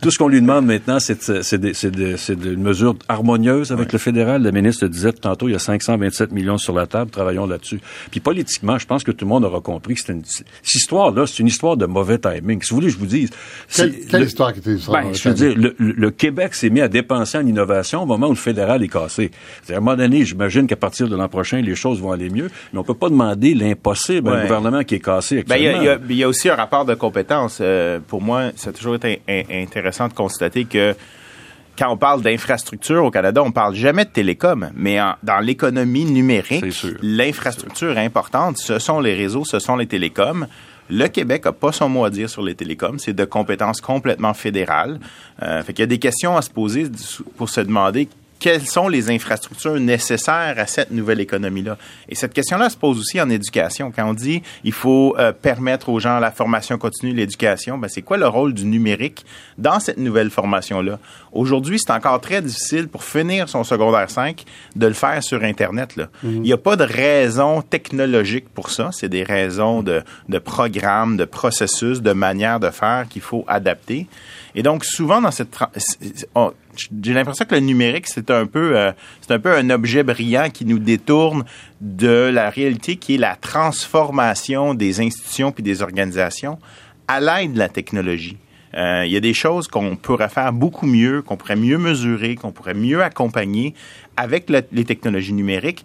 tout ce qu'on lui demande maintenant, c'est une mesure harmonieuse avec le fédéral. Le ministre le disait tantôt, il y a 527 millions sur la table, travaillons là-dessus. Puis politiquement, je pense que tout le monde aura compris que c'est une cette histoire-là, c'est une histoire de mauvais timing. Si vous voulez, je vous dise. Quelle, le- histoire qui était ben, je veux dire, le, le- le Québec s'est mis à dépenser en innovation au moment où le fédéral est cassé. C'est-à-dire, À un moment donné, j'imagine qu'à partir de l'an prochain, les choses vont aller mieux, mais on peut pas demander l'impossible à un gouvernement qui est cassé Ben, il y, a- actuellement. il y a- il y a aussi un rapport de compétences. Euh, pour moi, ça a toujours été in- in- intéressant de constater que quand on parle d'infrastructure au Canada, on parle jamais de télécom, mais en- dans l'économie numérique, l'infrastructure importante, ce sont les réseaux, ce sont les télécoms. Le Québec n'a pas son mot à dire sur les télécoms. C'est de compétences complètement fédérales. Euh, fait qu'il y a des questions à se poser pour se demander quelles sont les infrastructures nécessaires à cette nouvelle économie-là? Et cette question-là se pose aussi en éducation. Quand on dit il faut euh, permettre aux gens la formation continue, l'éducation, ben c'est quoi le rôle du numérique dans cette nouvelle formation-là? Aujourd'hui, c'est encore très difficile pour finir son secondaire 5 de le faire sur Internet. Là. Il n'y a pas de raison technologique pour ça. C'est des raisons de, de programmes, de processus, de manières de faire qu'il faut adapter. Et donc, souvent, dans cette... J'ai l'impression que le numérique, c'est un peu, euh, c'est un peu un objet brillant qui nous détourne de la réalité qui est la transformation des institutions puis des organisations à l'aide de la technologie. Euh, Il y a des choses qu'on pourrait faire beaucoup mieux, qu'on pourrait mieux mesurer, qu'on pourrait mieux accompagner avec le- les technologies numériques,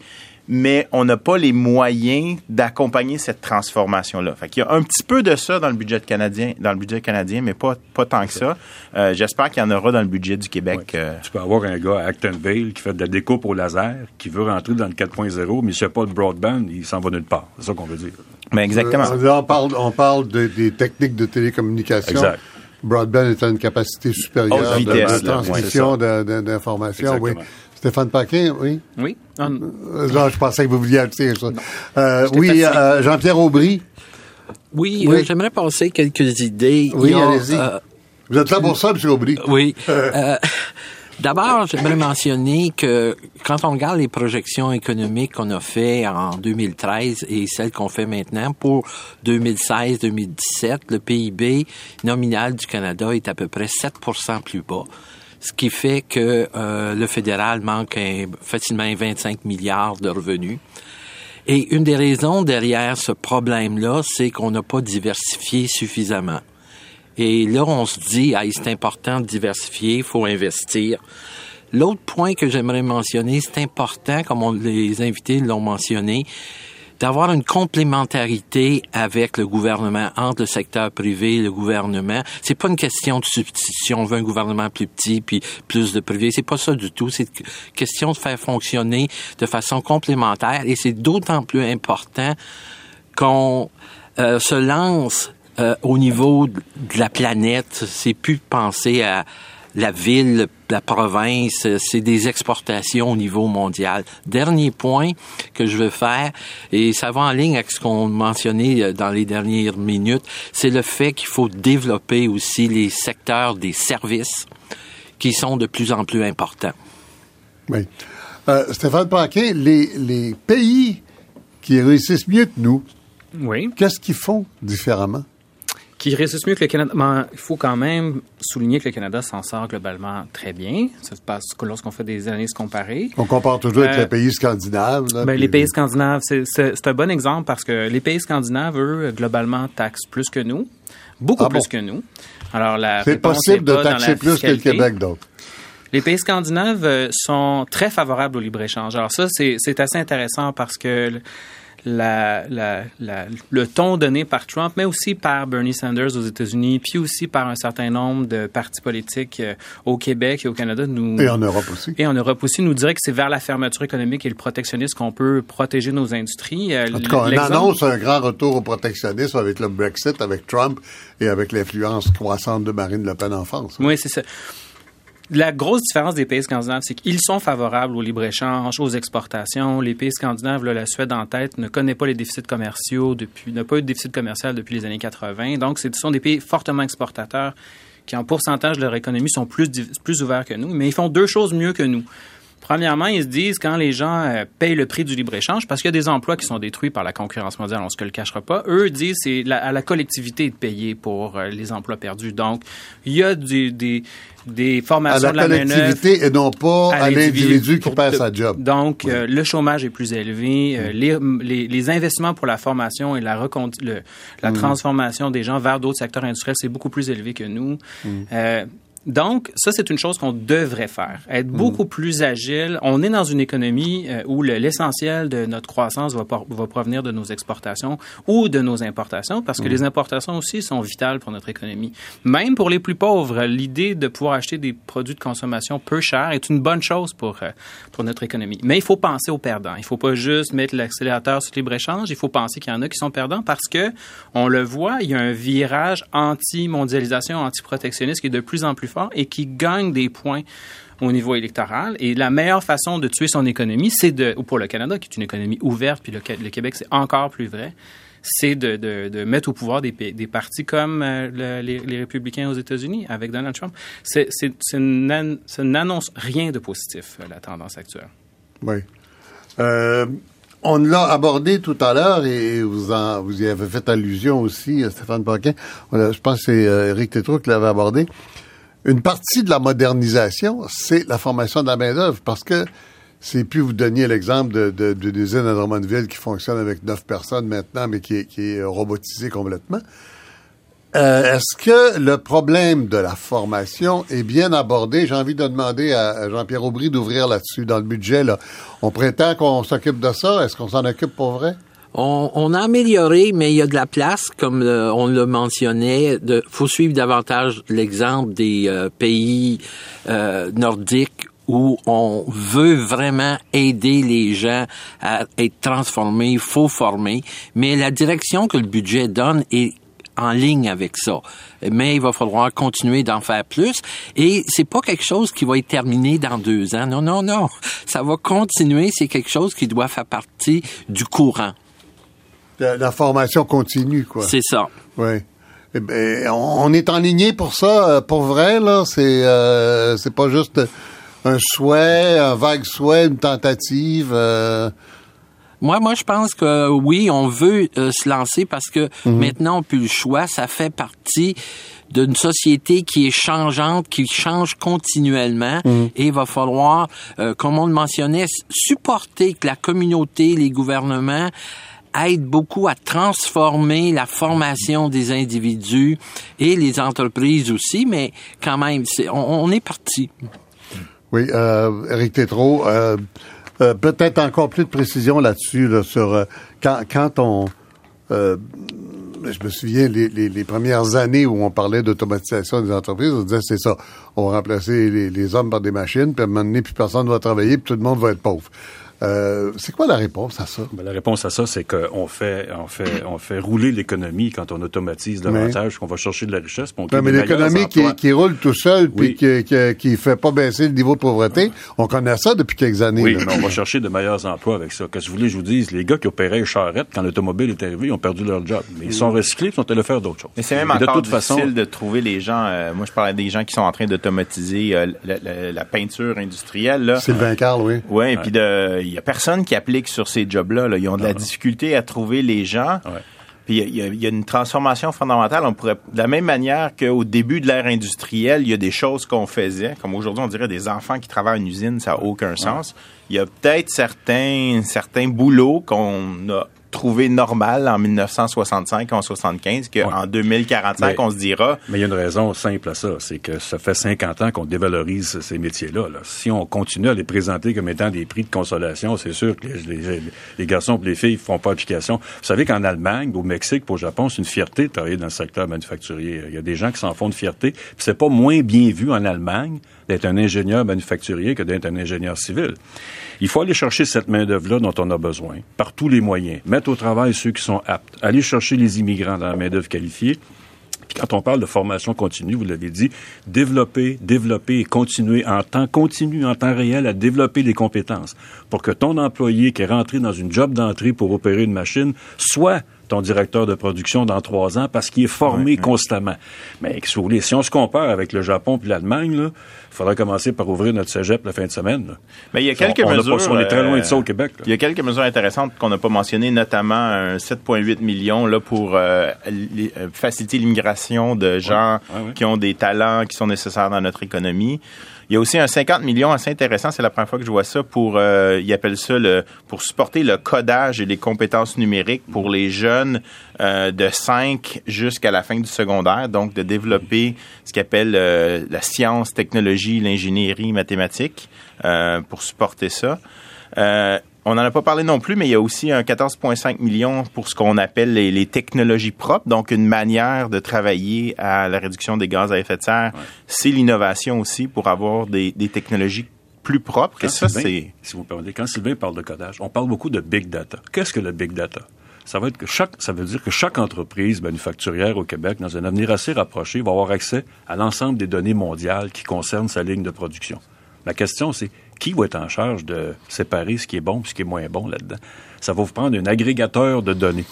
mais on n'a pas les moyens d'accompagner cette transformation-là. Fait qu'il y a un petit peu de ça dans le budget canadien, dans le budget canadien, mais pas, pas tant que ça. Euh, J'espère qu'il y en aura dans le budget du Québec. euh, Tu peux avoir un gars à Actonville qui fait de la découpe au laser, qui veut rentrer dans le 4.0, mais s'il n'y a pas de broadband, il s'en va nulle part. C'est ça qu'on veut dire. mais exactement. Euh, on parle, on parle de- des techniques de télécommunication. Exact. Broadband est à une capacité supérieure de- vitesse, de, là, transmission d'informations. Oui. Stéphane Paquin, oui? Oui. Euh, Non, je pensais que vous vouliez ajouter ça. Euh, oui, euh, Jean-Pierre Aubry, Oui, Oui. euh, j'aimerais passer quelques idées. Oui, allez-y. euh, vous êtes là pour ça, M. Aubry? Oui. D'abord, j'aimerais mentionner que quand on regarde les projections économiques qu'on a fait en 2013 et celles qu'on fait maintenant pour 2016-2017, le PIB nominal du Canada est à peu près 7% plus bas. Ce qui fait que euh, le fédéral manque facilement 25 milliards de revenus. Et une des raisons derrière ce problème-là, c'est qu'on n'a pas diversifié suffisamment. Et là, on se dit, ah, c'est important de diversifier, il faut investir. L'autre point que j'aimerais mentionner, c'est important, comme les invités l'ont mentionné, d'avoir une complémentarité avec le gouvernement, entre le secteur privé et le gouvernement. C'est pas une question de substitution. On veut un gouvernement plus petit puis plus de privé. C'est pas ça du tout. C'est une question de faire fonctionner de façon complémentaire et c'est d'autant plus important qu'on euh, se lance euh, au niveau de la planète. C'est plus penser à la ville, la province, c'est des exportations au niveau mondial. Dernier point que je veux faire, et ça va en ligne avec ce qu'on mentionnait euh, dans les dernières minutes, c'est le fait qu'il faut développer aussi les secteurs des services qui sont de plus en plus importants. Oui. Euh, Stéphane Paquin, les, les pays qui réussissent mieux que nous, oui. qu'est-ce qu'ils font différemment? Qui réussissent mieux que le Canada. Mais il faut quand même souligner que le Canada s'en sort globalement très bien. Ça se passe que lorsqu'on fait des analyses comparées. On compare toujours avec Euh, les pays scandinaves. là, Ben, puis- les pays scandinaves, c'est- un bon exemple parce que les pays scandinaves, eux, globalement, taxent plus que nous, beaucoup Ah plus que nous. Alors, la C'est possible de taxer plus que le. Québec, donc. Les pays scandinaves euh, sont très favorables au libre-échange. Alors ça, c'est assez intéressant parce que la, la, la, le ton donné par Trump, mais aussi par Bernie Sanders aux États-Unis, puis aussi par un certain nombre de partis politiques euh, au Québec et au Canada. Nous, et en Europe aussi. Et en Europe aussi, nous dirait que c'est vers la fermeture économique et le protectionnisme qu'on peut protéger nos industries. Euh, en tout cas, on annonce un grand retour au protectionnisme avec le Brexit, avec Trump et avec l'influence croissante de Marine Le Pen en France. Oui, c'est ça. La grosse différence des pays scandinaves, c'est qu'ils sont favorables au libre-échange, aux exportations. Les pays scandinaves, la Suède en tête, ne connaît pas les déficits commerciaux depuis, n'a pas eu de déficit commercial depuis les années 80. Donc, ce sont des pays fortement exportateurs qui, en pourcentage de leur économie, sont plus, plus ouverts que nous. Mais ils font deux choses mieux que nous. Premièrement, ils se disent quand les gens euh, payent le prix du libre-échange, parce qu'il y a des emplois qui sont détruits par la concurrence mondiale, on se le cachera pas, eux disent c'est à la collectivité de payer pour euh, les emplois perdus. Donc, il y a des, des, des formations à la, collectivité et non pas à, l'individu qui perd sa job. Donc, euh, le chômage est plus élevé. les, les, les, investissements pour la formation et la, le, la mm. transformation des gens vers d'autres secteurs industriels, c'est beaucoup plus élevé que nous. Mm. Donc, ça, c'est une chose qu'on devrait faire. Être beaucoup mm. plus agile. On est dans une économie euh, où l'essentiel de notre croissance va, va, provenir de nos exportations ou de nos importations, parce que mm. les importations aussi sont vitales pour notre économie. Même pour les plus pauvres, l'idée de pouvoir acheter des produits de consommation peu chers est une bonne chose pour, euh, pour notre économie. Mais il faut penser aux perdants. Il ne faut pas juste mettre l'accélérateur sur le libre-échange. Il faut penser qu'il y en a qui sont perdants parce que, on le voit, il y a un virage anti-mondialisation, anti-protectionniste qui est de plus en plus fort et qui gagne des points au niveau électoral. Et la meilleure façon de tuer son économie, c'est de, ou pour le Canada, qui est une économie ouverte, puis le, Québec, c'est encore plus vrai, c'est de, mettre au pouvoir des, partis comme euh, les, républicains aux États-Unis avec Donald Trump. C'est, n'annonce rien de positif, euh, la tendance actuelle. Oui. Euh, on l'a abordé tout à l'heure et vous, y avez fait allusion aussi, Stéphane Paquin. Je pense que c'est Éric Tétrault qui l'avait abordé. Une partie de la modernisation, c'est la formation de la main-d'œuvre parce que c'est plus vous donniez l'exemple de, de, de l'usine à Drummondville qui fonctionne avec neuf personnes maintenant, mais qui est, robotisée complètement. Euh, Est-ce que le problème de la formation est bien abordé? J'ai envie de demander à Jean-Pierre Aubry d'ouvrir là-dessus dans le budget. On prétend qu'on s'occupe de ça. Est-ce qu'on s'en occupe pour vrai? On, a amélioré, mais il y a de la place, comme euh, on le mentionnait. Il faut suivre davantage l'exemple des euh, pays euh, nordiques où on veut vraiment aider les gens à être transformés, il faut former, mais la direction que le budget donne est en ligne avec ça. Mais il va falloir continuer d'en faire plus. Et c'est pas quelque chose qui va être terminé dans deux ans. Non, non, non. Ça va continuer. C'est quelque chose qui doit faire partie du courant. La, formation continue, quoi. C'est ça. Oui. Eh ben, on est en ligne pour ça, euh, pour vrai, là. C'est, euh, c'est pas juste un souhait, un vague souhait, une tentative. Euh. Moi, moi, je pense que oui, on veut se lancer parce que mhm. maintenant, on peut le choix. Ça fait partie d'une société qui est changeante, qui change continuellement, mhm. et il va falloir, comme on le mentionnait, supporter que la communauté, les gouvernements aide beaucoup à transformer la formation des individus et les entreprises aussi, mais quand même, on, est parti. Oui, euh, Eric Tétrault, euh, euh, peut-être encore plus de précision là-dessus, sur euh, quand, on... je me souviens, les, les, premières années où on parlait d'automatisation des entreprises, on disait c'est ça, on va remplacer les, les, hommes par des machines, puis à un moment donné, plus personne ne va travailler, puis tout le monde va être pauvre. Euh, c'est quoi la réponse à ça? Ben, la réponse à ça, c'est qu'on fait, on fait, on fait rouler l'économie quand on automatise davantage, qu'on va chercher de la richesse. non, mais l'économie qui, qui, roule tout seul, puis qui, qui, qui, fait pas baisser le niveau de pauvreté, on connaît ça depuis quelques années. Oui, mais on va chercher de meilleurs emplois avec ça. Qu'est-ce que vous voulez que je vous dise? Les gars qui opéraient charrette quand l'automobile est arrivé, ils ont perdu leur job. Mais ils sont recyclés, ils sont allés faire d'autres choses. Mais c'est même encore de toute difficile façon... de trouver les gens. Euh, moi, je parlais des gens qui sont en train d'automatiser euh, la, peinture industrielle. Là. Sylvain Carl, oui. Et puis il y a personne qui a sur ces jobs-là. Ils ont de la difficulté à trouver les gens. Puis il y, a une transformation fondamentale. On pourrait, de la même manière qu'au début de l'ère industrielle, il y a des choses qu'on faisait, comme aujourd'hui on dirait des enfants qui travaillent en usine, ça n'a aucun sens. Il y a peut-être certains certains boulots qu'on a trouvé normal en 1965, en 75, qu'en 2045, on se dira... Mais il y a une raison simple à ça, c'est que ça fait 50 ans qu'on dévalorise ces métiers-là. Là. Si on continue à les présenter comme étant des prix de consolation, c'est sûr que les, les, garçons et les filles font pas application. Vous savez qu'en Allemagne, au Mexique, au Japon, c'est une fierté de travailler dans le secteur manufacturier. Il y a des gens qui s'en font de fierté. C'est pas moins bien vu en Allemagne d'être un ingénieur manufacturier que d'être un ingénieur civil. Il faut aller chercher cette main-d'œuvre-là dont on a besoin, par tous les moyens. Mettre au travail ceux qui sont aptes. Aller chercher les immigrants dans la main-d'œuvre qualifiée. Puis quand on parle de formation continue, vous l'avez dit, développer, développer et continuer en temps continu, en temps réel, à développer les compétences pour que ton employé qui est rentré dans une job d'entrée pour opérer une machine soit ton directeur de production dans trois ans parce qu'il est formé constamment. Mais si, vous si on se compare avec le Japon puis l'Allemagne, il faudrait commencer par ouvrir notre cégep la fin de semaine. Mais il y a quelques mesures. on est très loin de ça au Québec. Il y a quelques mesures intéressantes qu'on n'a pas mentionnées, notamment un 7,8 millions là, pour euh, euh, faciliter l'immigration de gens qui ont des talents qui sont nécessaires dans notre économie. Il y a aussi un 50 millions assez intéressant, c'est la première fois que je vois ça, pour, euh, ils appellent ça, le, pour supporter le codage et les compétences numériques pour les jeunes euh, de 5 jusqu'à la fin du secondaire, donc de développer ce qu'ils appellent euh, la science, technologie, l'ingénierie, mathématiques, euh, pour supporter ça. On n'en a pas parlé non plus, mais il y a aussi un 14,5 millions pour ce qu'on appelle les, technologies propres, donc une manière de travailler à la réduction des gaz à effet de serre. C'est l'innovation aussi pour avoir des, technologies plus propres. et ça, c'est... Si vous permettez, quand Sylvain parle de codage, on parle beaucoup de big data. Qu'est-ce que le big data? Ça, va être que chaque, ça veut dire que chaque entreprise manufacturière au Québec, dans un avenir assez rapproché, va avoir accès à l'ensemble des données mondiales qui concernent sa ligne de production. La question, c'est qui va être en charge de séparer ce qui est bon et ce qui est moins bon là-dedans? Ça va vous prendre un agrégateur de données.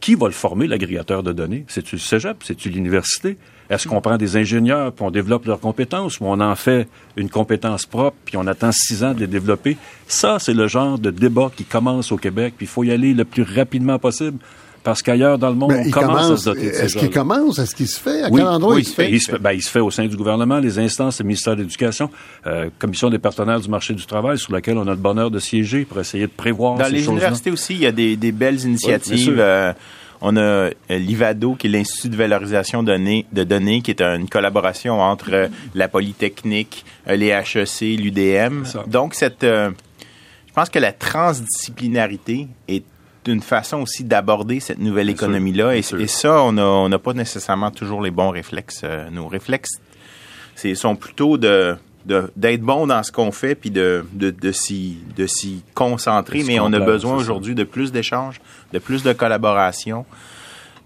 Qui va le former, l'agrégateur de données? C'est-tu le cégep? C'est-tu l'université? Est-ce qu'on prend des ingénieurs puis on développe leurs compétences ou on en fait une compétence propre puis on attend six ans de les développer? Ça, c'est le genre de débat qui commence au Québec puis il faut y aller le plus rapidement possible parce qu'ailleurs dans le monde, on commence, à se doter de Est-ce qu'il commence? Est-ce qu'il se fait? À quel endroit il, se fait? Il se fait, ben, il se fait au sein du gouvernement, les instances, le ministère de l'Éducation, euh, Commission des partenaires du marché du travail, sur laquelle on a le bonheur de siéger pour essayer de prévoir Dans les universités aussi, il y a des, des belles initiatives. Euh, on a euh, l'IVADO, qui est l'Institut de valorisation de données, qui est une collaboration entre euh, la Polytechnique, les HEC, l'UDM. Donc, cette, je pense que la transdisciplinarité est d'une façon aussi d'aborder cette nouvelle économie-là. Et, ça, on n'a pas nécessairement toujours les bons réflexes. Euh, nos réflexes sont plutôt de d'être bon dans ce qu'on fait puis de, de, de s'y concentrer, mais on a besoin aujourd'hui de plus d'échanges, de plus de collaboration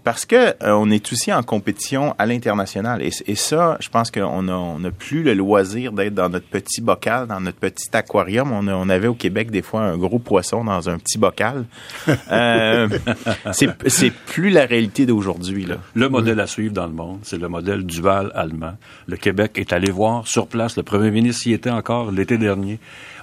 parce que euh, on est aussi en compétition à l'international et, ça, je pense qu'on n'a on a plus le loisir d'être dans notre petit bocal, dans notre petit aquarium. On, on, avait au Québec des fois un gros poisson dans un petit bocal. euh, c'est plus la réalité d'aujourd'hui là. Le modèle à suivre dans le monde, c'est le modèle dual allemand. Le Québec est allé voir sur place. Le premier ministre y était encore l'été dernier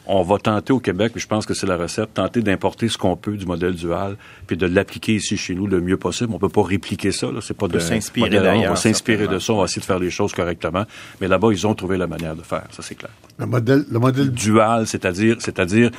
on va tenter au Québec, je pense que c'est la recette, tenter d'importer ce qu'on peut du modèle dual, puis de l'appliquer ici chez nous le mieux possible. On peut pas répliquer ça, là. C'est pas de s'inspirer On va s'inspirer de ça, on va essayer de faire les choses correctement. Mais là-bas, ils ont trouvé la manière de faire, ça c'est clair. Le modèle, le modèle dual, c'est-à-dire, c'est-à-dire,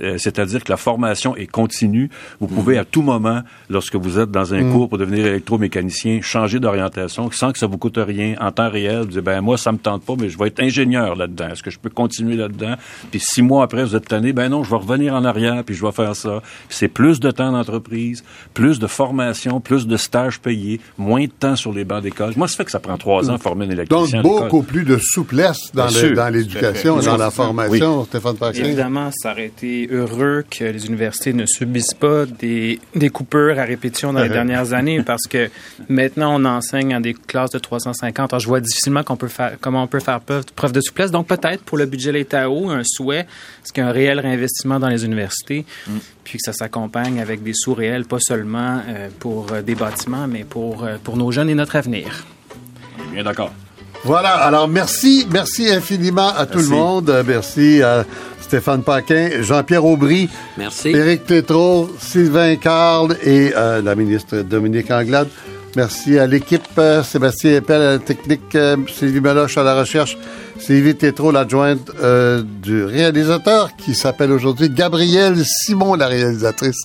euh, c'est-à-dire que la formation est continue. Vous pouvez à tout moment, lorsque vous êtes dans un mm. cours pour devenir électromécanicien, changer d'orientation sans que ça vous coûte rien en temps réel. Vous dites, ben moi ça me tente pas, mais je vais être ingénieur là-dedans. Est-ce que je peux continuer là-dedans? Puis six mois après, vous êtes tanné, ben non, je vais revenir en arrière puis je vais faire ça. C'est plus de temps d'entreprise, plus de formation, plus de stages payés, moins de temps sur les bancs d'école. Moi, ça fait que ça prend trois ans de former un électricien. Donc beaucoup plus de souplesse dans l'éducation dans la formation, Stéphane Évidemment, ça aurait été heureux que les universités ne subissent pas des, des coupures à répétition dans les dernières années parce que maintenant, on enseigne en des classes de 350. Alors, je vois difficilement qu'on peut faire, comment on peut faire preuve, de souplesse. Donc, peut-être pour le budget l'État haut, un souhait, ce qu'il y a un réel réinvestissement dans les universités, mm. puis que ça s'accompagne avec des sous réels, pas seulement euh, pour euh, des bâtiments, mais pour, euh, pour nos jeunes et notre avenir. Bien d'accord. Voilà, alors merci, merci infiniment à tout le monde. Merci à Stéphane Paquin, Jean-Pierre Aubry, merci. Éric Tétrault, Sylvain Carl et euh, la ministre Dominique Anglade. Merci à l'équipe, euh, Sébastien Eppel à la technique, Sylvie Meloche à la recherche, Sylvie Tétrault, l'adjointe du réalisateur, qui s'appelle aujourd'hui Gabrielle Simon, la réalisatrice.